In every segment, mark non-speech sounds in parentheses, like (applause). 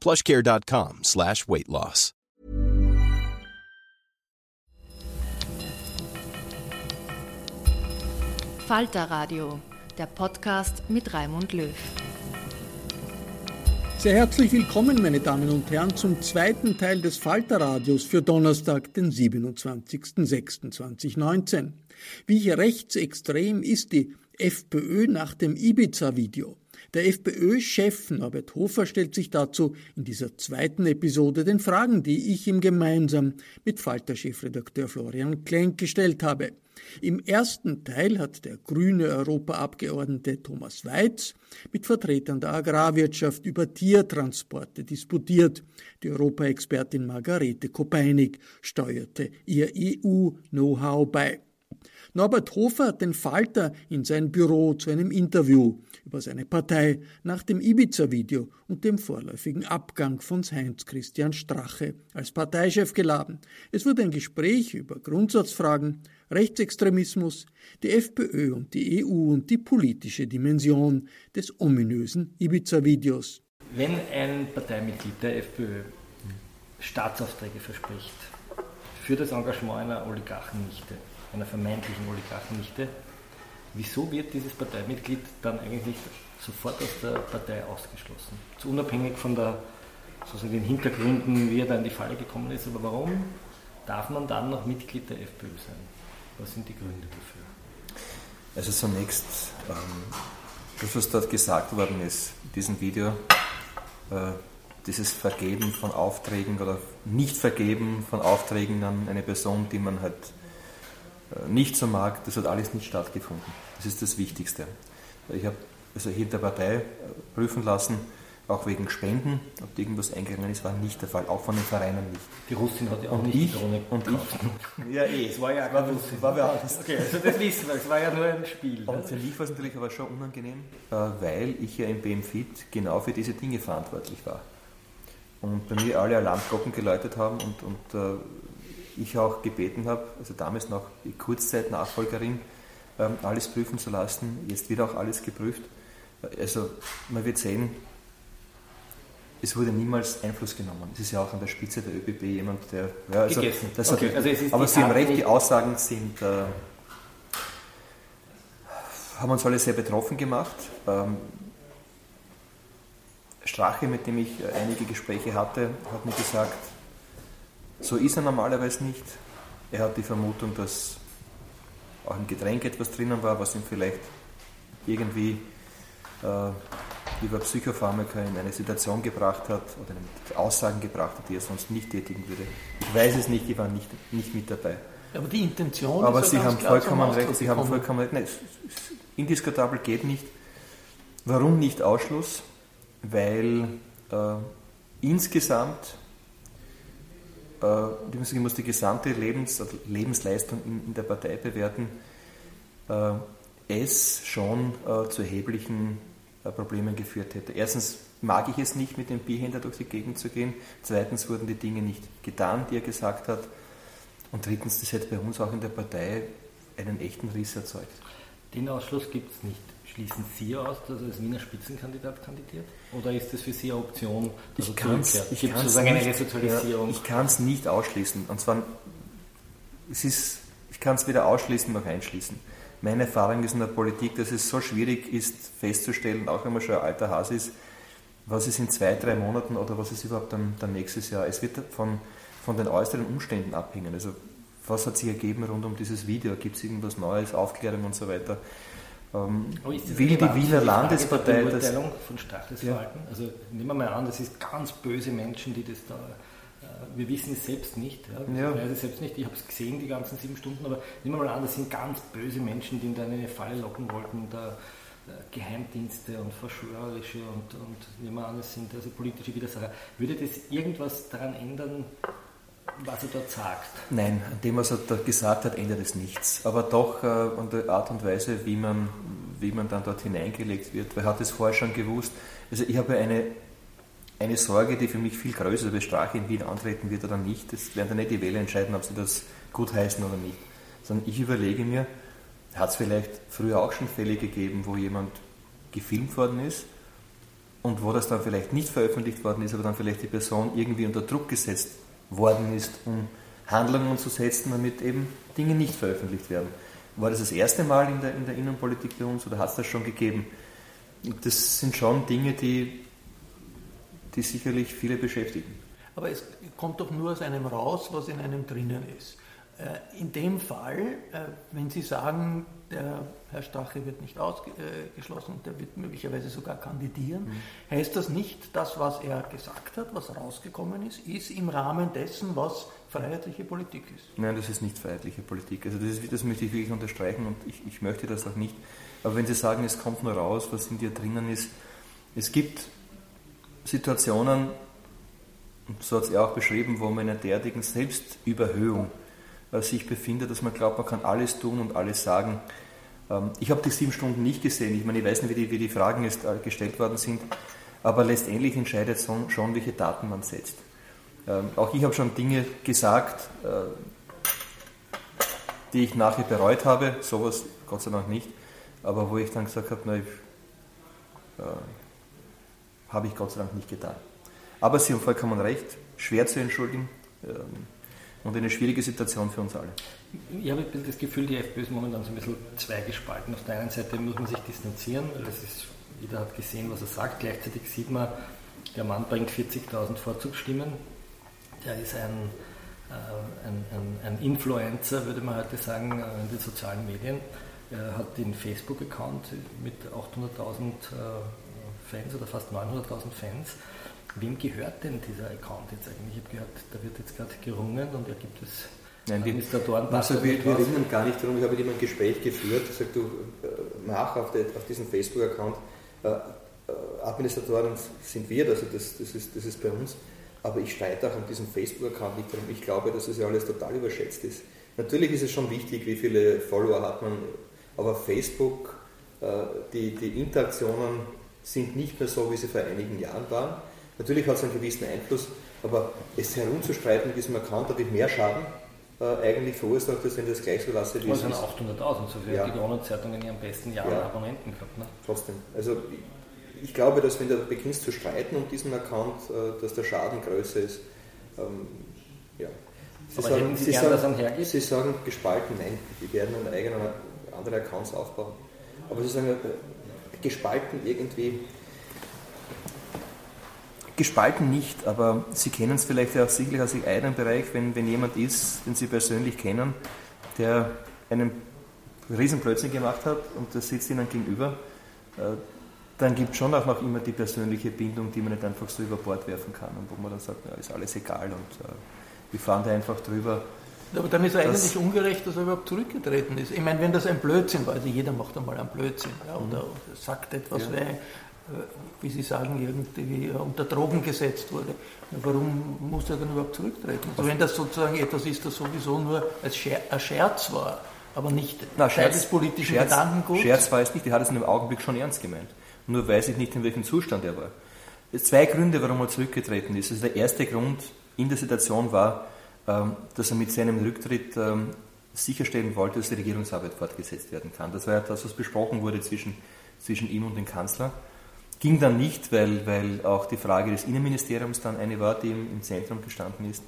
plushcare.com slash weight loss. Falter Radio, der Podcast mit Raimund Löw. Sehr herzlich willkommen, meine Damen und Herren, zum zweiten Teil des Falterradios für Donnerstag, den 27.06.2019. Wie rechtsextrem ist die FPÖ nach dem Ibiza-Video? Der FPÖ-Chef Norbert Hofer stellt sich dazu in dieser zweiten Episode den Fragen, die ich ihm gemeinsam mit Falter-Chefredakteur Florian Klenk gestellt habe. Im ersten Teil hat der grüne Europaabgeordnete Thomas Weiz mit Vertretern der Agrarwirtschaft über Tiertransporte disputiert. Die Europaexpertin Margarete Kopeinig steuerte ihr EU-Know-how bei. Norbert Hofer hat den Falter in sein Büro zu einem Interview über seine Partei nach dem Ibiza-Video und dem vorläufigen Abgang von Heinz-Christian Strache als Parteichef geladen. Es wurde ein Gespräch über Grundsatzfragen, Rechtsextremismus, die FPÖ und die EU und die politische Dimension des ominösen Ibiza-Videos. Wenn ein Parteimitglied der FPÖ Staatsaufträge verspricht für das Engagement einer Oligarchennichte, einer vermeintlichen Oligarchennichte, wieso wird dieses Parteimitglied dann eigentlich sofort aus der Partei ausgeschlossen? So unabhängig von der, sozusagen den Hintergründen, wie er da in die Falle gekommen ist, aber warum darf man dann noch Mitglied der FPÖ sein? Was sind die Gründe dafür? Also zunächst, ähm, das, was dort gesagt worden ist, in diesem Video, äh, dieses Vergeben von Aufträgen oder Nicht-Vergeben von Aufträgen an eine Person, die man halt nicht so mag, das hat alles nicht stattgefunden. Das ist das Wichtigste. Ich habe also hier in der Partei äh, prüfen lassen, auch wegen Spenden, ob irgendwas eingegangen ist, war nicht der Fall, auch von den Vereinen nicht. Die Russin hat ja auch und nicht ich, die Drohne und ich, (laughs) Ja, eh, es war ja war, war, war alles. Okay, also das wissen wir, es war ja nur ein Spiel. Und für mich war es natürlich aber schon unangenehm, äh, weil ich ja im BMFIT genau für diese Dinge verantwortlich war. Und bei mir alle Alarmglocken geläutet haben und, und äh, ich auch gebeten habe, also damals noch die Kurzzeitnachfolgerin, ähm, alles prüfen zu lassen. Jetzt wird auch alles geprüft. Also man wird sehen, es wurde niemals Einfluss genommen. Es ist ja auch an der Spitze der ÖBB jemand, der. Ja, also, Gegessen. Das Okay, hat, also es ist aber Sie haben recht, die Aussagen sind, äh, haben uns alle sehr betroffen gemacht. Ähm, Strache, mit dem ich äh, einige Gespräche hatte, hat mir gesagt, so ist er normalerweise nicht. Er hat die Vermutung, dass auch im Getränk etwas drinnen war, was ihn vielleicht irgendwie äh, über Psychopharmaka in eine Situation gebracht hat oder mit Aussagen gebracht hat, die er sonst nicht tätigen würde. Ich weiß es nicht, ich war nicht, nicht mit dabei. Aber die Intention Aber ist Sie haben vollkommen recht, Sie haben vollkommen recht. Nein, indiskutabel geht nicht. Warum nicht Ausschluss? Weil äh, insgesamt die muss- ich muss die gesamte Lebens, also Lebensleistung in, in der Partei bewerten. Äh, es schon äh, zu erheblichen äh, Problemen geführt hätte. Erstens mag ich es nicht, mit dem Bierhändler durch die Gegend zu gehen. Zweitens wurden die Dinge nicht getan, die er gesagt hat. Und drittens, das hätte bei uns auch in der Partei einen echten Riss erzeugt. Den Ausschluss gibt es nicht. Schließen Sie aus, dass er als Wiener Spitzenkandidat kandidiert? Oder ist das für Sie eine Option, ich kann es nicht, ja, ich kann es nicht ausschließen. Und zwar, es ist, ich kann es weder ausschließen noch einschließen. Meine Erfahrung ist in der Politik, dass es so schwierig ist festzustellen, auch wenn man schon ein alter Hase ist, was ist in zwei, drei Monaten oder was ist überhaupt dann, dann nächstes Jahr. Es wird von, von den äußeren Umständen abhängen. Also was hat sich ergeben rund um dieses Video? Gibt es irgendwas Neues, Aufklärung und so weiter? Ähm, will die Wiener Landespartei das... von Stachels ja. Verhalten? Also nehmen wir mal an, das ist ganz böse Menschen, die das da... Äh, wir wissen es selbst nicht. Ja? ja. Ich weiß es selbst nicht, ich habe es gesehen, die ganzen sieben Stunden, aber nehmen wir mal an, das sind ganz böse Menschen, die ihn da in eine Falle locken wollten. Da, äh, Geheimdienste und verschwörerische und, und nehmen wir an, es sind also politische Widersacher. Würde das irgendwas daran ändern, was er dort sagt? Nein, an dem, was er dort gesagt hat, ändert es nichts. Aber doch äh, an der Art und Weise, wie man, wie man dann dort hineingelegt wird. Wer hat es vorher schon gewusst? Also ich habe eine, eine Sorge, die für mich viel größer ist, ob Strache in Wien antreten wird oder nicht. Das werden dann nicht die Wähler entscheiden, ob sie das gut heißen oder nicht. Sondern ich überlege mir, hat es vielleicht früher auch schon Fälle gegeben, wo jemand gefilmt worden ist und wo das dann vielleicht nicht veröffentlicht worden ist, aber dann vielleicht die Person irgendwie unter Druck gesetzt worden ist, um Handlungen zu setzen, damit eben Dinge nicht veröffentlicht werden. War das das erste Mal in der, in der Innenpolitik bei uns oder hat es das schon gegeben? Das sind schon Dinge, die, die sicherlich viele beschäftigen. Aber es kommt doch nur aus einem raus, was in einem drinnen ist. Äh, in dem Fall, äh, wenn Sie sagen, der Herr Strache wird nicht ausgeschlossen und der wird möglicherweise sogar kandidieren, mhm. heißt das nicht, dass was er gesagt hat, was rausgekommen ist, ist im Rahmen dessen, was freiheitliche Politik ist? Nein, das ist nicht freiheitliche Politik. Also das, ist, das möchte ich wirklich unterstreichen und ich, ich möchte das auch nicht. Aber wenn Sie sagen, es kommt nur raus, was in dir drinnen ist, es gibt Situationen, so hat es er auch beschrieben, wo man in einer derartigen Selbstüberhöhung sich befindet, dass man glaubt, man kann alles tun und alles sagen. Ähm, ich habe die sieben Stunden nicht gesehen. Ich meine, ich weiß nicht, wie die, wie die Fragen jetzt äh, gestellt worden sind, aber letztendlich entscheidet schon, welche Daten man setzt. Ähm, auch ich habe schon Dinge gesagt, äh, die ich nachher bereut habe, sowas Gott sei Dank nicht, aber wo ich dann gesagt habe, äh, habe ich Gott sei Dank nicht getan. Aber Sie haben vollkommen recht, schwer zu entschuldigen. Ähm, und eine schwierige Situation für uns alle. Ich habe das Gefühl, die FPÖ ist momentan so ein bisschen zweigespalten. Auf der einen Seite muss man sich distanzieren, weil es ist, jeder hat gesehen, was er sagt. Gleichzeitig sieht man, der Mann bringt 40.000 Vorzugsstimmen. Der ist ein, äh, ein, ein, ein, Influencer, würde man heute sagen, äh, in den sozialen Medien. Er hat den Facebook-Account mit 800.000 äh, Fans oder fast 900.000 Fans Wem gehört denn dieser Account jetzt eigentlich? Ich habe gehört, da wird jetzt gerade gerungen und er gibt es Nein, die Administratoren. Also wir, wir ringen gar nicht darum. Ich habe mit ihm ein Gespräch geführt. Ich sage, du äh, mach auf, der, auf diesem Facebook-Account. Äh, äh, Administratoren sind wir, also das, das, ist, das ist bei uns. Aber ich streite auch an diesem Facebook-Account nicht darum. Ich glaube, dass das ja alles total überschätzt ist. Natürlich ist es schon wichtig, wie viele Follower hat man, aber Facebook, äh, die, die Interaktionen sind nicht mehr so, wie sie vor einigen Jahren waren. Natürlich hat es einen gewissen Einfluss, aber es herumzustreiten mit diesem Account hat mehr Schaden äh, eigentlich verursacht, als wenn das gleich so lasse wie es ist. 800.000, so viel ja. die Corona-Zeitung in ihren besten Jahren ja. Abonnenten gehabt. Ne? Trotzdem. Also ich glaube, dass wenn du beginnst zu streiten um diesen Account, äh, dass der Schaden größer ist. Ähm, ja. Sie aber sagen, Sie, sagen, Sie sagen gespalten, nein, die werden einen eigenen andere Accounts aufbauen. Aber Sie sagen äh, gespalten irgendwie Gespalten nicht, aber Sie kennen es vielleicht auch sicherlich aus Ihrem eigenen Bereich, wenn, wenn jemand ist, den Sie persönlich kennen, der einen Riesenblödsinn gemacht hat und der sitzt Ihnen gegenüber, äh, dann gibt es schon auch noch immer die persönliche Bindung, die man nicht einfach so über Bord werfen kann und wo man dann sagt, ja, ist alles egal und äh, wir fahren da einfach drüber. Aber dann ist er eigentlich ungerecht, dass er überhaupt zurückgetreten ist. Ich meine, wenn das ein Blödsinn war, also jeder macht einmal einen Blödsinn ja, oder, oder sagt etwas, ja. weil wie Sie sagen, irgendwie unter Drogen gesetzt wurde. Warum muss er dann überhaupt zurücktreten? Also wenn das sozusagen etwas ist, das sowieso nur als Scherz war, aber nicht Na, Teil des politischen Scherz, Gedankenguts. Scherz war es nicht, die hat es in dem Augenblick schon ernst gemeint. Nur weiß ich nicht, in welchem Zustand er war. Zwei Gründe, warum er zurückgetreten ist. Also der erste Grund in der Situation war, ähm, dass er mit seinem Rücktritt ähm, sicherstellen wollte, dass die Regierungsarbeit fortgesetzt werden kann. Das war ja das, was besprochen wurde zwischen, zwischen ihm und dem Kanzler. Ging dann nicht, weil, weil auch die Frage des Innenministeriums dann eine war, die im, im Zentrum gestanden ist.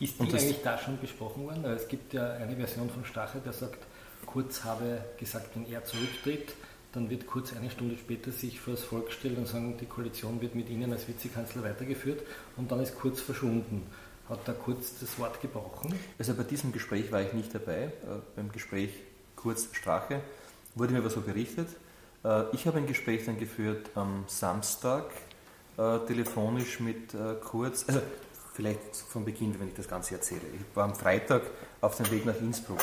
Ist die eigentlich da schon besprochen worden? Es gibt ja eine Version von Stache, der sagt, Kurz habe gesagt, wenn er zurücktritt, dann wird Kurz eine Stunde später sich vor das Volk stellen und sagen, die Koalition wird mit Ihnen als Vizekanzler weitergeführt und dann ist Kurz verschwunden. Hat da Kurz das Wort gebrochen? Also bei diesem Gespräch war ich nicht dabei. Äh, beim Gespräch Kurz-Strache wurde mir aber so berichtet. Äh, ich habe ein Gespräch dann geführt am Samstag äh, telefonisch mit äh, Kurz. Also vielleicht von Beginn, wenn ich das Ganze erzähle. Ich war am Freitag auf dem Weg nach Innsbruck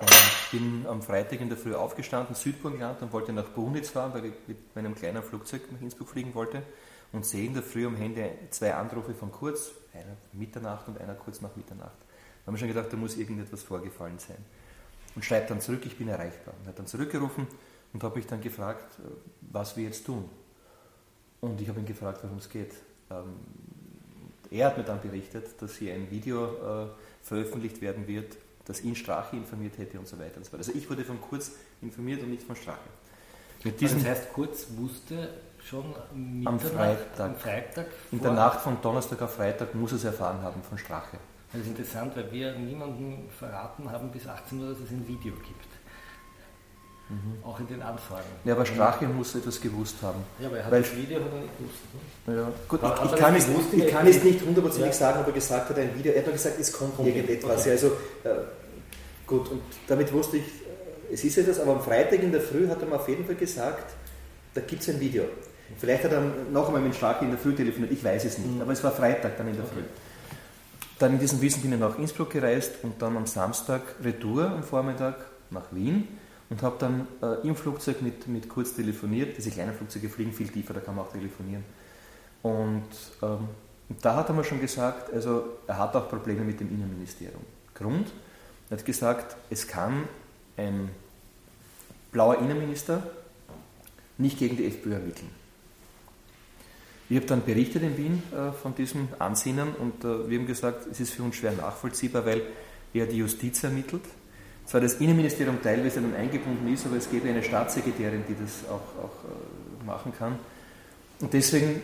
und bin am Freitag in der Früh aufgestanden, Südburgenland und wollte nach Brunitz fahren, weil ich mit meinem kleinen Flugzeug nach Innsbruck fliegen wollte und sehe in der Früh am Handy zwei Anrufe von Kurz, einer Mitternacht und einer kurz nach Mitternacht. Da habe ich schon gedacht, da muss irgendetwas vorgefallen sein. Und schreibt dann zurück, ich bin erreichbar. Und hat dann zurückgerufen und habe mich dann gefragt, äh, was wir jetzt tun. Und ich habe ihn gefragt, worum es geht. Ähm, er hat mir dann berichtet, dass hier ein Video äh, veröffentlicht werden wird, das ihn Strache informiert hätte und so weiter und so weiter. Also ich wurde von Kurz informiert und nicht von Strache. Mit diesem also das heißt, Kurz wusste schon am Freitag, am Freitag in der Nacht von Donnerstag auf Freitag muss er es erfahren haben von Strache. Das ist interessant, weil wir niemandem verraten haben bis 18 Uhr, dass es ein Video gibt. Mhm. Auch in den Anfragen. Ja, aber Strache muss etwas gewusst haben. Ja, aber er hat weil, das Video hat er nicht gewusst. Ne? Ja. Gut, ich, ich, kann es, gewusst, ich kann es nicht hundertprozentig ja. sagen, ob er gesagt hat, ein Video. Er hat nur gesagt, es kommt okay. irgendetwas. Okay. Also, äh, gut, und damit wusste ich, äh, es ist etwas, aber am Freitag in der Früh hat er mir auf jeden Fall gesagt, da gibt es ein Video. Vielleicht hat er noch einmal mit Strache in der Früh telefoniert, ich weiß es nicht, mhm. aber es war Freitag dann in der okay. Früh. Dann in diesem Wissen bin ich nach Innsbruck gereist und dann am Samstag Retour am Vormittag nach Wien und habe dann äh, im Flugzeug mit, mit Kurz telefoniert. Diese kleinen Flugzeuge fliegen viel tiefer, da kann man auch telefonieren. Und ähm, da hat er mir schon gesagt, also er hat auch Probleme mit dem Innenministerium. Grund, er hat gesagt, es kann ein blauer Innenminister nicht gegen die FPÖ ermitteln. Ich habe dann berichtet in Wien äh, von diesem Ansinnen und äh, wir haben gesagt, es ist für uns schwer nachvollziehbar, weil er die Justiz ermittelt zwar das Innenministerium teilweise dann eingebunden ist, aber es gäbe eine Staatssekretärin, die das auch, auch äh, machen kann. Und deswegen,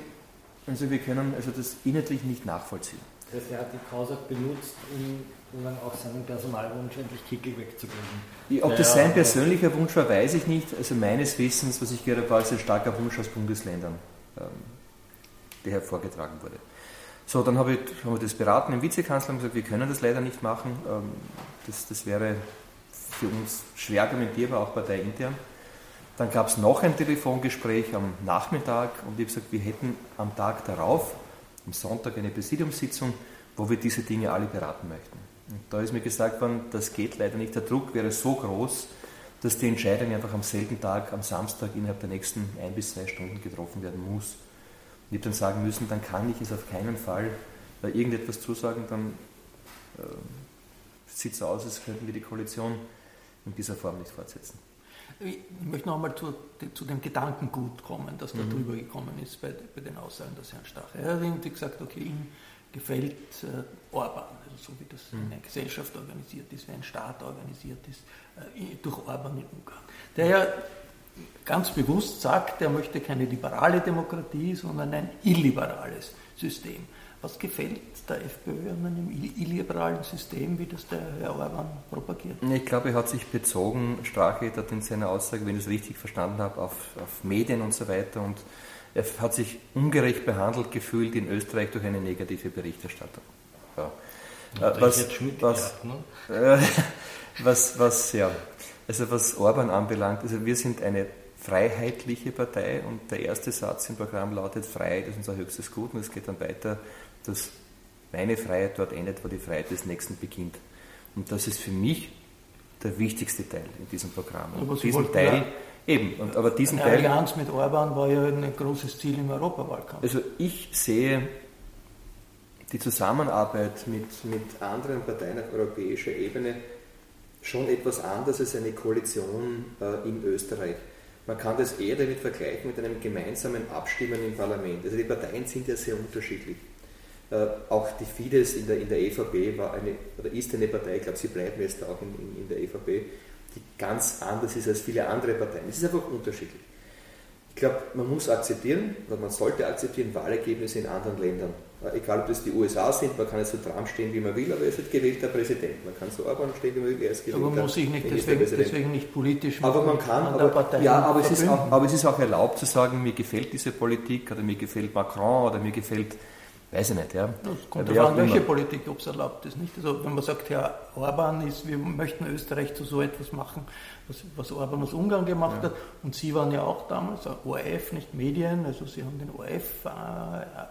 also wir können also das inhaltlich nicht nachvollziehen. Das heißt, er hat die Causa benutzt, um, dann auch seinen Personalwunsch endlich Kickel wegzukriegen. Ob das sein persönlicher Wunsch war, weiß ich nicht. Also meines Wissens, was ich gehört habe, ist ein starker Wunsch aus Bundesländern, ähm, der hervorgetragen wurde. So, dann habe ich, haben wir das beraten im Vizekanzler und gesagt, wir können das leider nicht machen. Ähm, das, das wäre für uns schwer argumentierbar, auch parteiintern. Dann gab es noch ein Telefongespräch am Nachmittag und ich habe gesagt, wir hätten am Tag darauf, am Sonntag, eine Präsidiumssitzung, wo wir diese Dinge alle beraten möchten. Und da ist mir gesagt worden, das geht leider nicht. Der Druck wäre so groß, dass die Entscheidung einfach am selben Tag, am Samstag, innerhalb der nächsten ein bis zwei Stunden getroffen werden muss. Und ich habe dann sagen müssen, dann kann ich es auf keinen Fall äh, irgendetwas zusagen, dann äh, sieht es aus, als könnten wir die Koalition in dieser Form nicht fortsetzen. Ich möchte noch einmal zu, zu, dem Gedankengut kommen, das da mhm. drüber gekommen ist bei, bei, den Aussagen des Herrn Stache. Er hat irgendwie gesagt, okay, ihm gefällt äh, Orban, also so wie das mhm. in einer Gesellschaft organisiert ist, wie ein Staat organisiert ist, äh, durch Orban in Ungarn. Der ja ganz bewusst sagt, er möchte keine liberale Demokratie, sondern ein illiberales System. Was gefällt der FPÖ an einem illiberalen System, wie das der Herr Orban propagiert? Ich glaube, er hat sich bezogen, Strache hat in seiner Aussage, wenn ich es richtig verstanden habe, auf, auf Medien und so weiter und er hat sich ungerecht behandelt gefühlt in Österreich durch eine negative Berichterstattung. Ja. Äh, was, was, ne? (laughs) was, was, ja, also was Orban anbelangt, also wir sind eine freiheitliche Partei und der erste Satz im Programm lautet Freiheit ist unser höchstes Gut und es geht dann weiter dass meine Freiheit dort endet, wo die Freiheit des Nächsten beginnt. Und das ist für mich der wichtigste Teil in diesem Programm. Und aber diesen Teil, ja, eben, und, aber diesen eine Teil. Allianz mit Orban war ja ein großes Ziel im Europawahlkampf. Also ich sehe die Zusammenarbeit mit, mit anderen Parteien auf europäischer Ebene schon etwas anders als eine Koalition äh, in Österreich. Man kann das eher damit vergleichen mit einem gemeinsamen Abstimmen im Parlament. Also die Parteien sind ja sehr unterschiedlich. Äh, auch die Fidesz in der, in der EVP war eine, oder ist eine Partei, ich glaube, sie bleiben jetzt auch in, in, in der EVP, die ganz anders ist als viele andere Parteien. Es ist einfach unterschiedlich. Ich glaube, man muss akzeptieren, oder man sollte akzeptieren, Wahlergebnisse in anderen Ländern. Äh, egal, ob das die USA sind, man kann jetzt so Trump stehen, wie man will, aber er ist halt gewählter Präsident. Man kann so Orban stehen, wie man will, er ist gewählter Aber man muss sich nicht deswegen, deswegen, nicht politisch mit aber man kann, aber, ja, aber es, auch, aber es ist auch erlaubt zu sagen, mir gefällt diese Politik oder mir gefällt Macron oder mir gefällt Weiß ich nicht, ja. Das kommt darauf an, welche Politik, ob es erlaubt ist. Nicht? Also wenn man sagt, Herr Orban ist, wir möchten Österreich zu so etwas machen, was, was Orban aus Ungarn gemacht ja. hat, und Sie waren ja auch damals, ORF, nicht Medien, also Sie haben den ORF äh,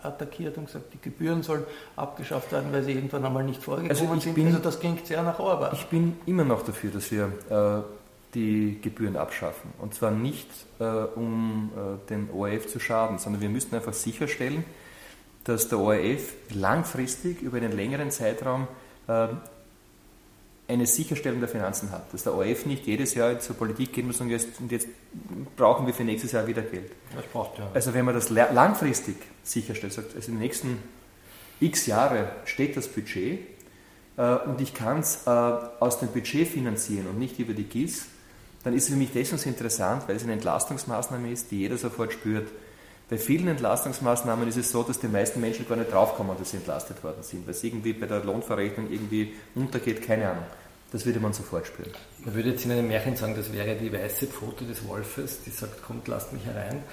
attackiert und gesagt, die Gebühren sollen abgeschafft werden, weil sie irgendwann einmal nicht vorgekommen also sind. Bin, also das klingt sehr nach Orban. Ich bin immer noch dafür, dass wir äh, die Gebühren abschaffen. Und zwar nicht, äh, um äh, den ORF zu schaden, sondern wir müssen einfach sicherstellen, dass der ORF langfristig über einen längeren Zeitraum äh, eine Sicherstellung der Finanzen hat. Dass der ORF nicht jedes Jahr zur Politik gehen muss und jetzt, und jetzt brauchen wir für nächstes Jahr wieder Geld. Das braucht ja. Also wenn man das langfristig sicherstellt, sagt, also in den nächsten x Jahre steht das Budget äh, und ich kann es äh, aus dem Budget finanzieren und nicht über die GIS, dann ist es für mich deswegen interessant, weil es eine Entlastungsmaßnahme ist, die jeder sofort spürt. Bei vielen Entlastungsmaßnahmen ist es so, dass die meisten Menschen gar nicht draufkommen, dass sie entlastet worden sind, weil es irgendwie bei der Lohnverrechnung irgendwie untergeht, keine Ahnung. Das würde man sofort spüren. Man würde jetzt in einem Märchen sagen, das wäre die weiße Pfote des Wolfes, die sagt, kommt, lasst mich herein.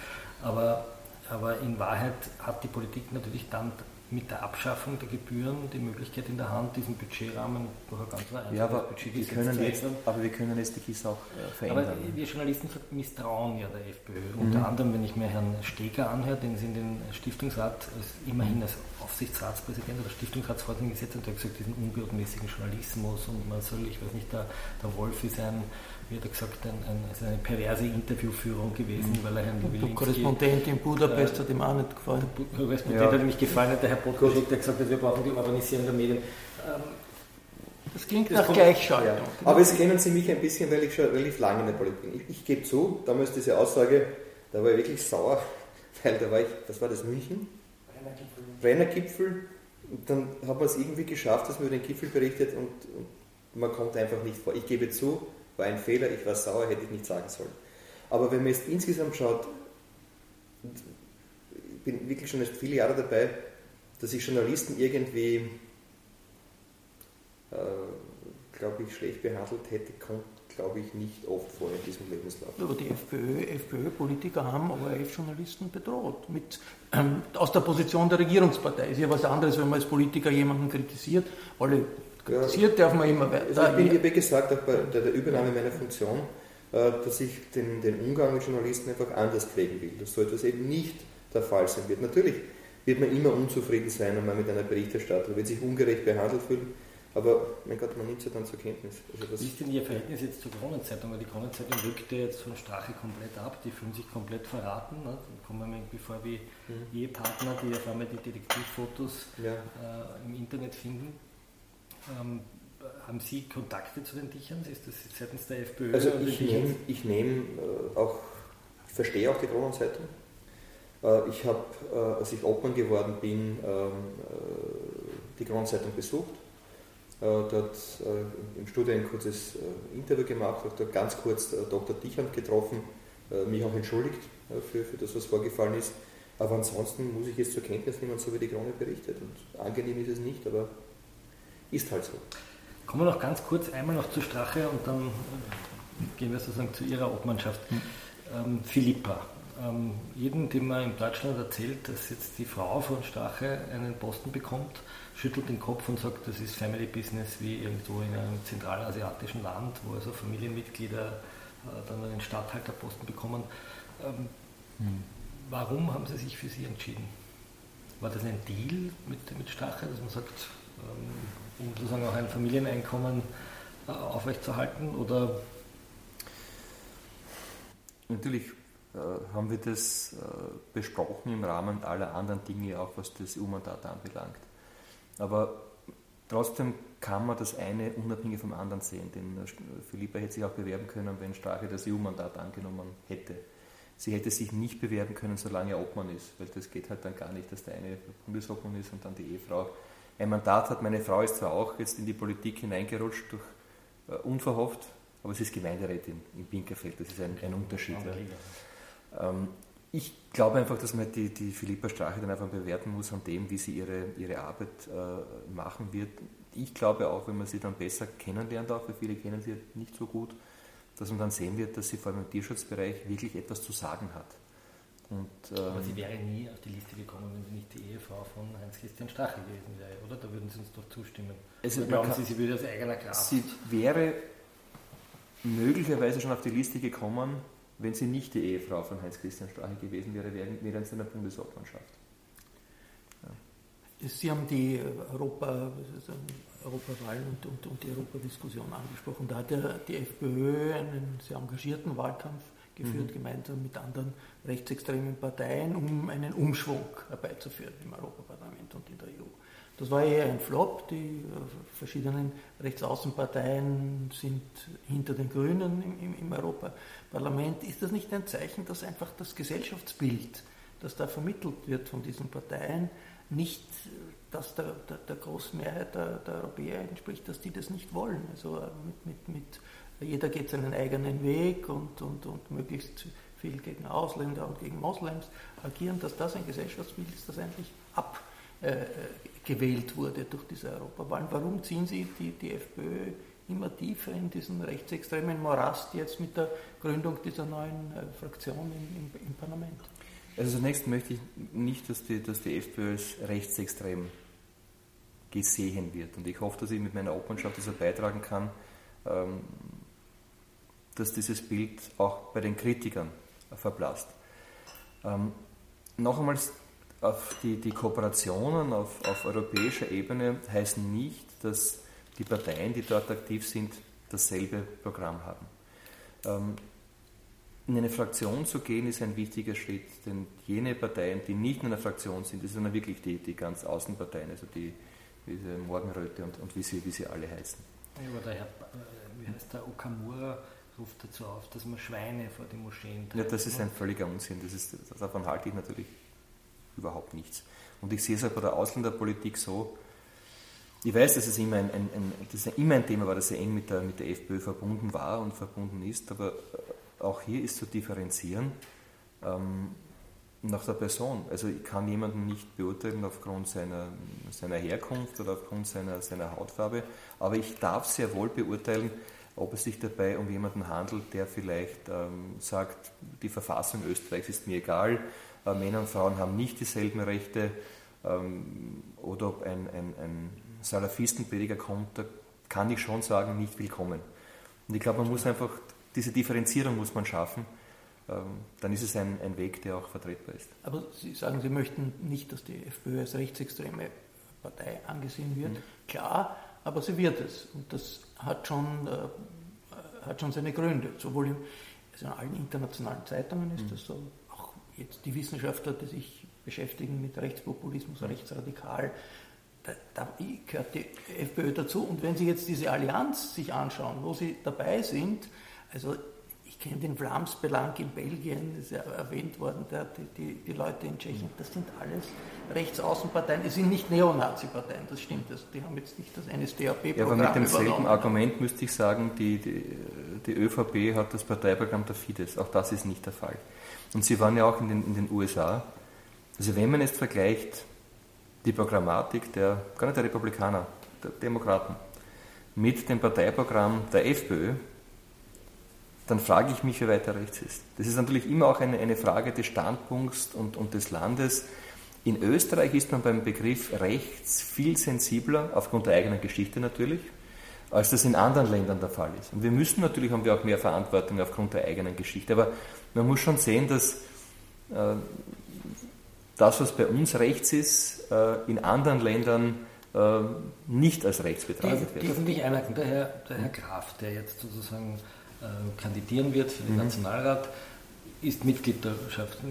Aber, aber in Wahrheit hat die Politik natürlich dann mit der Abschaffung der Gebühren die Möglichkeit in der Hand, diesen Budgetrahmen durch ein ganz einfaches ja, aber Budget wir können jetzt, Aber wir können jetzt die GIS auch äh, verändern. Aber wir Journalisten misstrauen ja der FPÖ. Mhm. Unter anderem, wenn ich mir Herrn Steger anhöre, den Sie in den Stiftungsrat als, immerhin als Aufsichtsratspräsident oder Stiftungsratsvorsitzender gesetzt hat, der hat gesagt, diesen unbotmäßigen Journalismus und man soll, ich weiß nicht, der, der Wolf ist ein wie hat er gesagt, ein, ein, also eine perverse Interviewführung gewesen, mhm. weil er Herrn Wilinski... Der Korrespondent in Budapest äh, hat ihm auch nicht gefallen. Der Korrespondent ja. hat ihm nicht gefallen, der Herr Podkoschek hat gesagt, wir brauchen die Organisierung der Medien. Ähm, das klingt das nach Gleichschaltung. Ja. Aber es kennen Sie mich ein bisschen, weil ich schon relativ lange in der Politik bin. Ich, ich gebe zu, damals diese Aussage, da war ich wirklich sauer, (laughs) weil da war ich, was war das, München? Rennergipfel. Rennergipfel. Und dann hat man es irgendwie geschafft, dass man über den Gipfel berichtet und, und man kommt einfach nicht vor. Ich gebe zu, war ein Fehler, ich war sauer, hätte ich nicht sagen sollen. Aber wenn man jetzt insgesamt schaut, ich bin wirklich schon viele Jahre dabei, dass ich Journalisten irgendwie, äh, glaube ich, schlecht behandelt hätte, kommt, glaube ich, nicht oft vor in diesem Lebenslauf. Aber die FPÖ-Politiker FPÖ haben ORF-Journalisten bedroht, mit, ähm, aus der Position der Regierungspartei. Ist ja was anderes, wenn man als Politiker jemanden kritisiert. Alle Kritisiert darf man immer weiter. Also ich bin, wie gesagt, auch bei der, der Übernahme meiner Funktion, äh, dass ich den, den Umgang mit Journalisten einfach anders pflegen will, dass so etwas eben nicht der Fall sein wird. Natürlich wird man immer unzufrieden sein, wenn man mit einer Berichterstattung, wird sich ungerecht behandelt fühlen, aber mein Gott, man nimmt es ja dann zur Kenntnis. Also Wie ist denn Ihr Verhältnis jetzt zur Kronenzeitung? Weil die Kronenzeitung rückte jetzt von Strache komplett ab, die fühlen sich komplett verraten. Ne? Dann kommen wir irgendwie vor wie mhm. Ehepartner, die auf einmal die Detektivfotos ja. äh, im Internet finden. Ähm, haben Sie Kontakte zu den Dichern? Ist das seitens der FPÖ? Also ich nehme ich äh, auch, ich verstehe auch die Kronenzeitung. Äh, ich habe, äh, als ich Obmann geworden bin, ähm, äh, die Kronenzeitung besucht. Äh, dort äh, im Studio ein kurzes Interview gemacht, habe dort ganz kurz Dr. Dichand getroffen, mich auch entschuldigt für, für das, was vorgefallen ist. Aber ansonsten muss ich jetzt zur Kenntnis nehmen, so wie die Krone berichtet. Und angenehm ist es nicht, aber ist halt so. Kommen wir noch ganz kurz einmal noch zu Strache und dann gehen wir sozusagen zu Ihrer Obmannschaft. Mhm. Ähm, Philippa. Ähm, jeden, dem man in Deutschland erzählt, dass jetzt die Frau von Strache einen Posten bekommt, schüttelt den Kopf und sagt, das ist Family Business wie irgendwo in einem zentralasiatischen Land, wo also Familienmitglieder äh, dann einen Stadthalterposten bekommen. Ähm, mhm. Warum haben Sie sich für sie entschieden? War das ein Deal mit, mit Strache, dass man sagt, um sozusagen auch ein Familieneinkommen äh, aufrechtzuerhalten? Oder? Natürlich äh, haben wir das äh, besprochen im Rahmen aller anderen Dinge, auch was das EU-Mandat anbelangt. Aber trotzdem kann man das eine unabhängig vom anderen sehen, denn Philippa hätte sich auch bewerben können, wenn Strache das EU-Mandat angenommen hätte. Sie hätte sich nicht bewerben können, solange er Obmann ist, weil das geht halt dann gar nicht, dass der eine Bundesobmann ist und dann die Ehefrau ein Mandat hat. Meine Frau ist zwar auch jetzt in die Politik hineingerutscht, durch, äh, unverhofft, aber sie ist Gemeinderätin in Pinkerfeld, das ist ein, ein Unterschied. Ja. Ähm, ich glaube einfach, dass man die, die Philippa Strache dann einfach bewerten muss an dem, wie sie ihre, ihre Arbeit äh, machen wird. Ich glaube auch, wenn man sie dann besser kennenlernt, auch, weil viele kennen sie nicht so gut, dass man dann sehen wird, dass sie vor allem im Tierschutzbereich wirklich etwas zu sagen hat. Und, ähm, Aber sie wäre nie auf die Liste gekommen, wenn sie nicht die Ehefrau von Heinz-Christian Strache gewesen wäre, oder? Da würden Sie uns doch zustimmen. Also glauben Sie, sie würde aus eigener Kraft? Sie wäre möglicherweise schon auf die Liste gekommen, wenn sie nicht die Ehefrau von Heinz-Christian Strache gewesen wäre, während seiner Bundesobmannschaft. Ja. Sie haben die Europa, Europawahlen und, und, und die Europadiskussion angesprochen. Da hat ja die FPÖ einen sehr engagierten Wahlkampf geführt, mhm. gemeinsam mit anderen rechtsextremen Parteien, um einen Umschwung herbeizuführen im Europaparlament und in der EU. Das war eher ein Flop. Die äh, verschiedenen Rechtsaußenparteien sind hinter den Grünen im, im, im, Europaparlament. Ist das nicht ein Zeichen, dass einfach das Gesellschaftsbild, das da vermittelt wird von diesen Parteien, nicht dass der, der, der großen Mehrheit der, der, Europäer entspricht, dass die das nicht wollen. Also äh, mit, mit, mit jeder geht seinen eigenen Weg und, und, und möglichst viel gegen Ausländer und gegen Moslems agieren, dass das ein Gesellschaftsbild ist, das eigentlich abgewählt äh, wurde durch diese Europawahlen. Warum ziehen Sie die, die FPÖ immer tiefer in diesen rechtsextremen Morast jetzt mit der Gründung dieser neuen äh, Fraktion im, im, im Parlament? Also zunächst möchte ich nicht, dass die, dass die FPÖ als rechtsextrem gesehen wird. Und ich hoffe, dass ich mit meiner Obmannschaft dazu beitragen kann, ähm, dass dieses Bild auch bei den Kritikern verblasst. Ähm, noch einmal, die, die Kooperationen auf, auf europäischer Ebene heißen nicht, dass die Parteien, die dort aktiv sind, dasselbe Programm haben. Ähm, in eine Fraktion zu gehen, ist ein wichtiger Schritt, denn jene Parteien, die nicht in einer Fraktion sind, das sind dann wirklich die, die ganz Außenparteien, also die diese Morgenröte und, und wie, sie, wie sie alle heißen. Ja, aber der Herr, äh, wie heißt der, Okamura ruft dazu auf, dass man Schweine vor die Moscheen treibt. Ja, das ist ein völliger Unsinn. Das ist, davon halte ich natürlich überhaupt nichts. Und ich sehe es auch bei der Ausländerpolitik so, ich weiß, dass es immer ein, ein, ein, dass es immer ein Thema war, das sehr eng mit der, mit der FPÖ verbunden war und verbunden ist, aber auch hier ist zu differenzieren ähm, nach der Person. Also ich kann jemanden nicht beurteilen aufgrund seiner, seiner Herkunft oder aufgrund seiner, seiner Hautfarbe, aber ich darf sehr wohl beurteilen, ob es sich dabei um jemanden handelt, der vielleicht ähm, sagt, die Verfassung Österreichs ist mir egal, äh, Männer und Frauen haben nicht dieselben Rechte, ähm, oder ob ein, ein, ein Salafistenprediger kommt, da kann ich schon sagen, nicht willkommen. Und ich glaube, man muss einfach diese Differenzierung muss man schaffen. Ähm, dann ist es ein, ein Weg, der auch vertretbar ist. Aber Sie sagen, Sie möchten nicht, dass die FPÖ als rechtsextreme Partei angesehen wird. Mhm. Klar, aber sie wird es. Und das hat schon, äh, hat schon seine Gründe. Sowohl in, also in allen internationalen Zeitungen ist mhm. das so, auch jetzt die Wissenschaftler, die sich beschäftigen mit Rechtspopulismus, mhm. rechtsradikal, da, da, gehört die FPÖ dazu. Und wenn Sie jetzt diese Allianz sich anschauen, wo Sie dabei sind, also ich kenne den Vlaams-Belang in Belgien, das ist ja erwähnt worden, der, die, die, die, Leute in Tschechien, das sind alles Rechtsaußenparteien, es sind nicht Neonazi-Parteien, das stimmt, das, die haben jetzt nicht das NSDAP-Programm Ja, aber mit demselben Argument müsste ich sagen, die, die, die, ÖVP hat das Parteiprogramm der Fidesz, auch das ist nicht der Fall. Und sie waren ja auch in den, in den USA, also wenn man jetzt vergleicht die Programmatik der, gar nicht der Republikaner, der Demokraten, mit dem Parteiprogramm der FPÖ, dann frage ich mich, wie weit er rechts ist. Das ist natürlich immer auch eine, eine Frage des Standpunkts und, und des Landes. In Österreich ist man beim Begriff rechts viel sensibler, aufgrund der eigenen Geschichte natürlich, als das in anderen Ländern der Fall ist. Und wir müssen natürlich, haben wir auch mehr Verantwortung aufgrund der eigenen Geschichte. Aber man muss schon sehen, dass äh, das, was bei uns rechts ist, äh, in anderen Ländern äh, nicht als rechts betrachtet wird. Die öffentlich einmerken, der Herr, der Herr Graf, der jetzt sozusagen kandidieren wird für den mhm. Nationalrat, ist Mitglied der,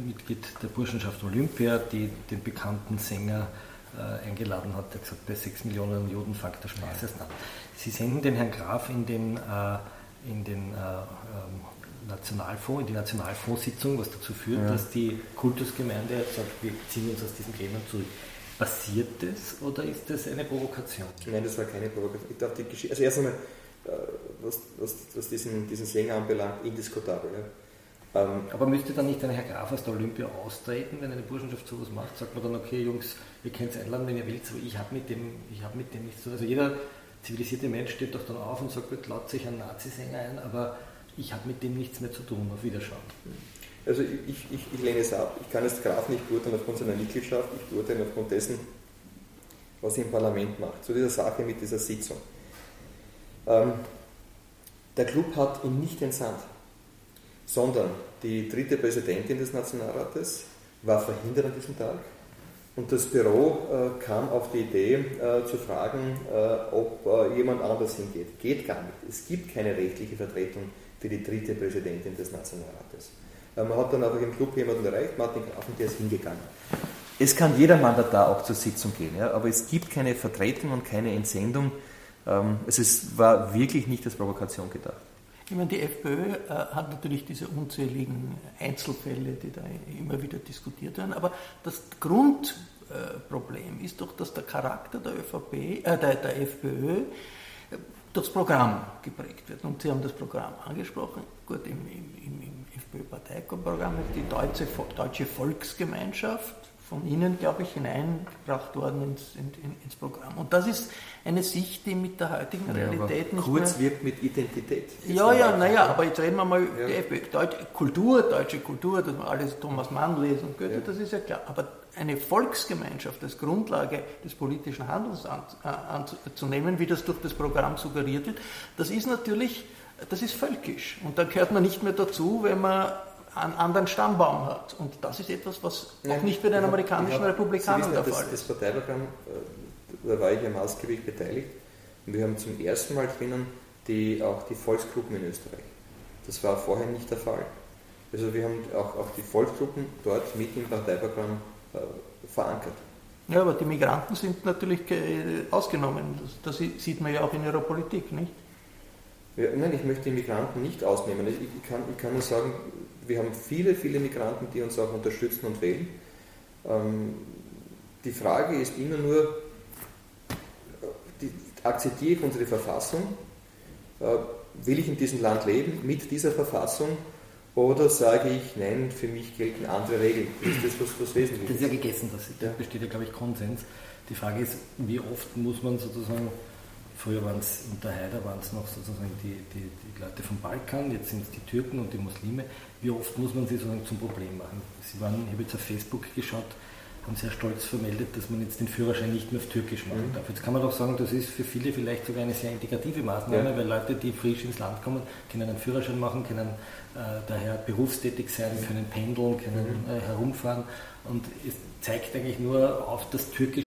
Mitglied der Burschenschaft Olympia, die den bekannten Sänger äh, eingeladen hat, der gesagt, bei 6 Millionen Juden fängt der Spaß erst an. Sie senden den Herrn Graf in den, äh, in den äh, ähm, Nationalfonds, in die Nationalfondssitzung, was dazu führt, ja. dass die Kultusgemeinde sagt, wir ziehen uns aus diesen Gremien zurück. Passiert das oder ist das eine Provokation? Nein, das war keine Provokation. Ich dachte, die Geschichte, also erst einmal, äh, was, was, was diesen, diesen Sänger anbelangt, indiskutabel. Ja. Ähm, Aber müsste dann nicht ein Herr Graf aus der Olympia austreten, wenn eine Burschenschaft sowas macht? Sagt man dann, okay, Jungs, ihr könnt es einladen, wenn ihr wollt, aber ich habe mit, dem, hab mit dem nichts zu tun. Also jeder zivilisierte Mensch steht doch dann auf und sagt, gut, laut sich einen Nazi-Sänger ein, aber ich habe mit dem nichts mehr zu tun, auf Wiederschauen. Also ich, ich, ich lehne es ab. Ich kann es Graf nicht beurteilen aufgrund seiner Mitgliedschaft, ich beurteile aufgrund dessen, was er im Parlament macht. Zu dieser Sache mit dieser Sitzung. Ähm, der Club hat ihn nicht entsandt, sondern die dritte Präsidentin des Nationalrates war verhindert an diesem Tag und das Büro äh, kam auf die Idee äh, zu fragen, äh, ob äh, jemand anders hingeht. Geht gar nicht. Es gibt keine rechtliche Vertretung für die dritte Präsidentin des Nationalrates. Äh, man hat dann aber im Club jemanden erreicht, Martin Graf, und der ist hingegangen. Es kann jeder Mandatar auch zur Sitzung gehen, ja, aber es gibt keine Vertretung und keine Entsendung. Ähm, es war wirklich nicht als Provokation gedacht. Ich meine, die FPÖ äh, hat natürlich diese unzähligen Einzelfälle, die da immer wieder diskutiert werden, aber das Grundproblem ist doch, dass der Charakter der, ÖVP, äh, der, der FPÖ durchs Programm geprägt wird. Und Sie haben das Programm angesprochen. Gut, im, im, im FPÖ-Parteiprogramm ist die Deutsche, Deutsche Volksgemeinschaft von Ihnen, glaube ich, hineingebracht worden ins, in, ins, Programm. Und das ist eine Sicht, die mit der heutigen ja, Realität nicht kurz mehr... wirkt mit Identität. Ja, ja, naja, aber jetzt reden wir mal ja. die Deutsche Kultur, deutsche Kultur, dass wir alles Thomas Mann lesen und Goethe, ja. das ist ja klar. Aber eine Volksgemeinschaft als Grundlage des politischen Handelns anzunehmen, an, wie das durch das Programm suggeriert wird, das ist natürlich, das ist völkisch. Und da gehört man nicht mehr dazu, wenn man einen anderen Stammbaum hat. Und das ist etwas, was Nein, auch nicht bei den amerikanischen hab, Republikanern der Fall ist. Das Parteiprogramm, äh, da war ich ja maßgeblich beteiligt. Und wir haben zum ersten Mal drinnen die, auch die Volksgruppen in Österreich. Das war vorher nicht der Fall. Also wir haben auch, auch die Volksgruppen dort mit im Parteiprogramm äh, verankert. Ja, aber die Migranten sind natürlich ausgenommen. Das, das sieht man ja auch in ihrer Politik, nicht? Ja, nein, ich möchte die Migranten nicht ausnehmen. Ich, ich, kann, ich kann nur sagen, wir haben viele, viele Migranten, die uns auch unterstützen und wählen. Ähm, die Frage ist immer nur, die, akzeptiere ich unsere Verfassung? Äh, will ich in diesem Land leben mit dieser Verfassung? Oder sage ich, nein, für mich gelten andere Regeln? Das ist das, was, was wesentlich. Das ist ja gegessen, das, da besteht ja, glaube ich, Konsens. Die Frage ist, wie oft muss man sozusagen Früher waren es unter Haider waren es noch sozusagen die, die, die, Leute vom Balkan, jetzt sind es die Türken und die Muslime. Wie oft muss man sie sozusagen zum Problem machen? Sie waren, ich habe jetzt auf Facebook geschaut, haben sehr stolz vermeldet, dass man jetzt den Führerschein nicht mehr auf Türkisch machen mhm. darf. Jetzt kann man doch sagen, das ist für viele vielleicht sogar eine sehr integrative Maßnahme, ja. weil Leute, die frisch ins Land kommen, können einen Führerschein machen, können äh, daher berufstätig sein, können pendeln, können mhm. äh, herumfahren und es zeigt eigentlich nur auf, dass Türkisch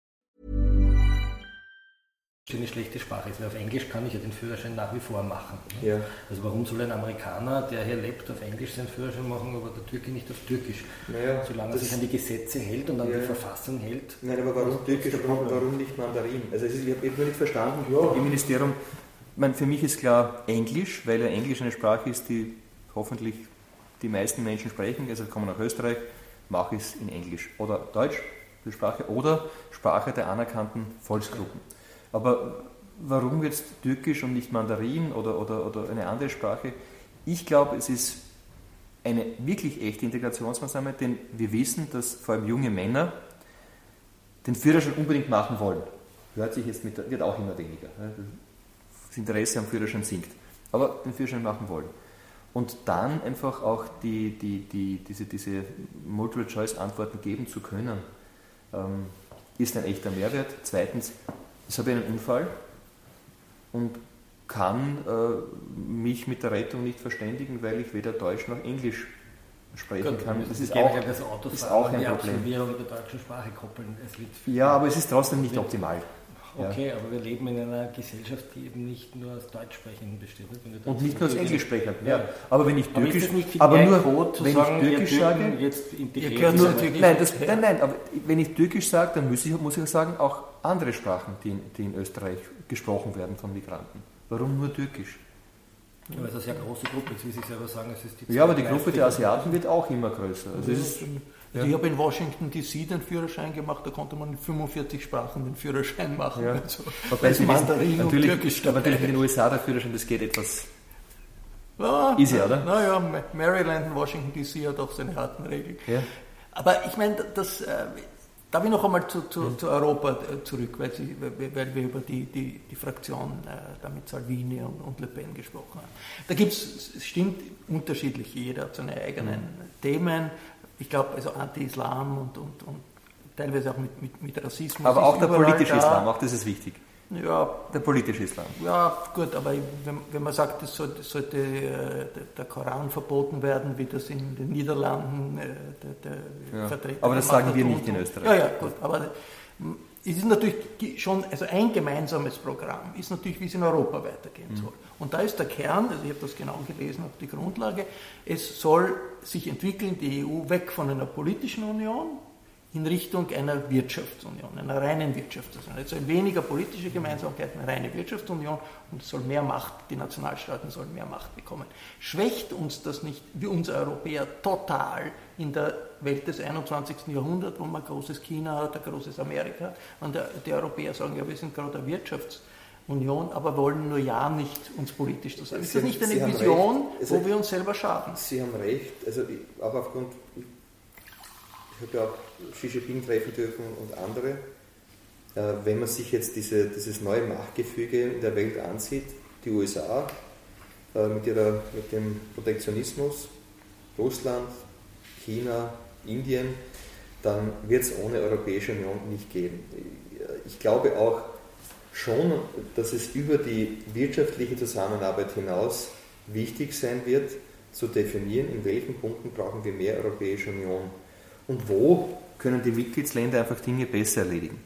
eine schlechte Sprache ist, weil auf Englisch kann ich ja den Führerschein nach wie vor machen. Ne? Ja. Also warum soll ein Amerikaner, der hier lebt, auf Englisch seinen Führerschein machen, aber der Türke nicht auf Türkisch? Naja, Solange er sich an die Gesetze hält und an ja. die Verfassung hält. Nein, aber warum Türkisch, warum, warum nicht Mandarin? Also ist, ich habe nur nicht verstanden, ja. im Ministerium, meine, für mich ist klar Englisch, weil ja Englisch eine Sprache ist, die hoffentlich die meisten Menschen sprechen, also kommen nach Österreich, mache ich es in Englisch. Oder Deutsch, die Sprache, oder Sprache der anerkannten Volksgruppen. Aber warum jetzt Türkisch und nicht Mandarin oder, oder, oder eine andere Sprache? Ich glaube, es ist eine wirklich echte Integrationsmaßnahme, denn wir wissen, dass vor allem junge Männer den Führerschein unbedingt machen wollen. Hört sich jetzt mit, wird auch immer weniger. Das Interesse am Führerschein sinkt. Aber den Führerschein machen wollen. und dann einfach auch die, die, die, diese, diese Multiple-Choice-Antworten geben zu können, ähm, ist ein echter Mehrwert. Zweitens, ich habe einen Unfall und kann äh, mich mit der Rettung nicht verständigen, weil ich weder Deutsch noch Englisch sprechen Gut, kann. das Das ist auch, auch, ist auch ein Problem. Absolvierung der deutschen Sprache koppeln. Es wird Ja, aber es ist trotzdem nicht optimal. Okay, aber wir leben in einer Gesellschaft, die eben nicht nur aus Deutschsprechenden besteht. Und nicht nur aus sagst, Englischsprechern. Ja. Ja. Aber wenn ich Türkisch, das aber nur, Code wenn sagen, ich Türkisch ihr sage, jetzt integriert gehört nur. Nein, das, nein, nein, aber wenn ich Türkisch sage, dann muss ich, muss ich sagen, auch andere Sprachen, die in, die in Österreich gesprochen werden von Migranten. Warum nur Türkisch? Weil es eine sehr große Gruppe ist, wie Sie selber sagen, es ist die Ja, aber die Gruppe der Asiaten wird auch immer größer. Also ist, Also ich habe in Washington DC den Führerschein gemacht, da konnte man in 45 Sprachen den Führerschein machen. Ja. Also, wobei Sie wissen, Mandarin und natürlich, Türkisch aber natürlich dabei. in den USA der Führerschein, das geht etwas. Ja, Easy, oder? Naja, Maryland und Washington DC hat auch seine harten Regeln. Ja. Aber ich meine, das, äh, darf ich noch einmal zu, zu, zu Europa äh, zurück, weil, Sie, weil wir über die, die, die Fraktion äh, da mit Salvini und, und Le Pen gesprochen haben. Da gibt es, es stimmt, unterschiedlich, jeder hat seine eigenen Mhm. Themen. Ich glaube, also Anti-Islam und, und, und teilweise auch mit, mit, mit Rassismus. Aber auch der politische da. Islam, auch das ist wichtig. Ja, Der politische Islam. ja, gut, aber wenn, wenn man sagt, es sollte, sollte äh, der, Koran verboten werden, wie das in den Niederlanden äh, der, der Ja. Vertreter Aber das sagen wir nicht in Österreich. Ja, ja, gut, aber mm, es ist natürlich schon, also ein gemeinsames Programm ist natürlich, wie es in Europa weitergehen Mhm. soll. Und da ist der Kern, also ich habe das genau gelesen, auch die Grundlage, es soll sich entwickeln, die EU weg von einer politischen Union in Richtung einer Wirtschaftsunion, einer reinen Wirtschaftsunion. Es soll weniger politische Gemeinsamkeit, eine reine Wirtschaftsunion und es soll mehr Macht, die Nationalstaaten sollen mehr Macht bekommen. Schwächt uns das nicht, wir uns Europäer, total in der Welt des 21. Jahrhunderts, wo man großes China hat, ein großes Amerika hat, und die Europäer sagen, ja, wir sind gerade eine Wirtschaftsunion, aber wollen nur ja nicht uns politisch zu sagen. Ist das nicht eine Sie Vision. Also- wo wir uns selber schaden? Sie haben recht, also auch aufgrund, ich, habe ja auch Xi Jinping treffen dürfen und andere. Äh, wenn man sich jetzt diese, dieses neue Machtgefüge in der Welt ansieht, die USA äh, mit, ihrer, mit dem Protektionismus, Russland, China, Indien, dann wird es ohne Europäische Union nicht gehen. Ich glaube auch schon, dass es über die wirtschaftliche Zusammenarbeit hinaus wichtig sein wird, zu definieren, in welchen Punkten brauchen wir mehr Europäische Union und wo können die Mitgliedsländer einfach Dinge besser erledigen.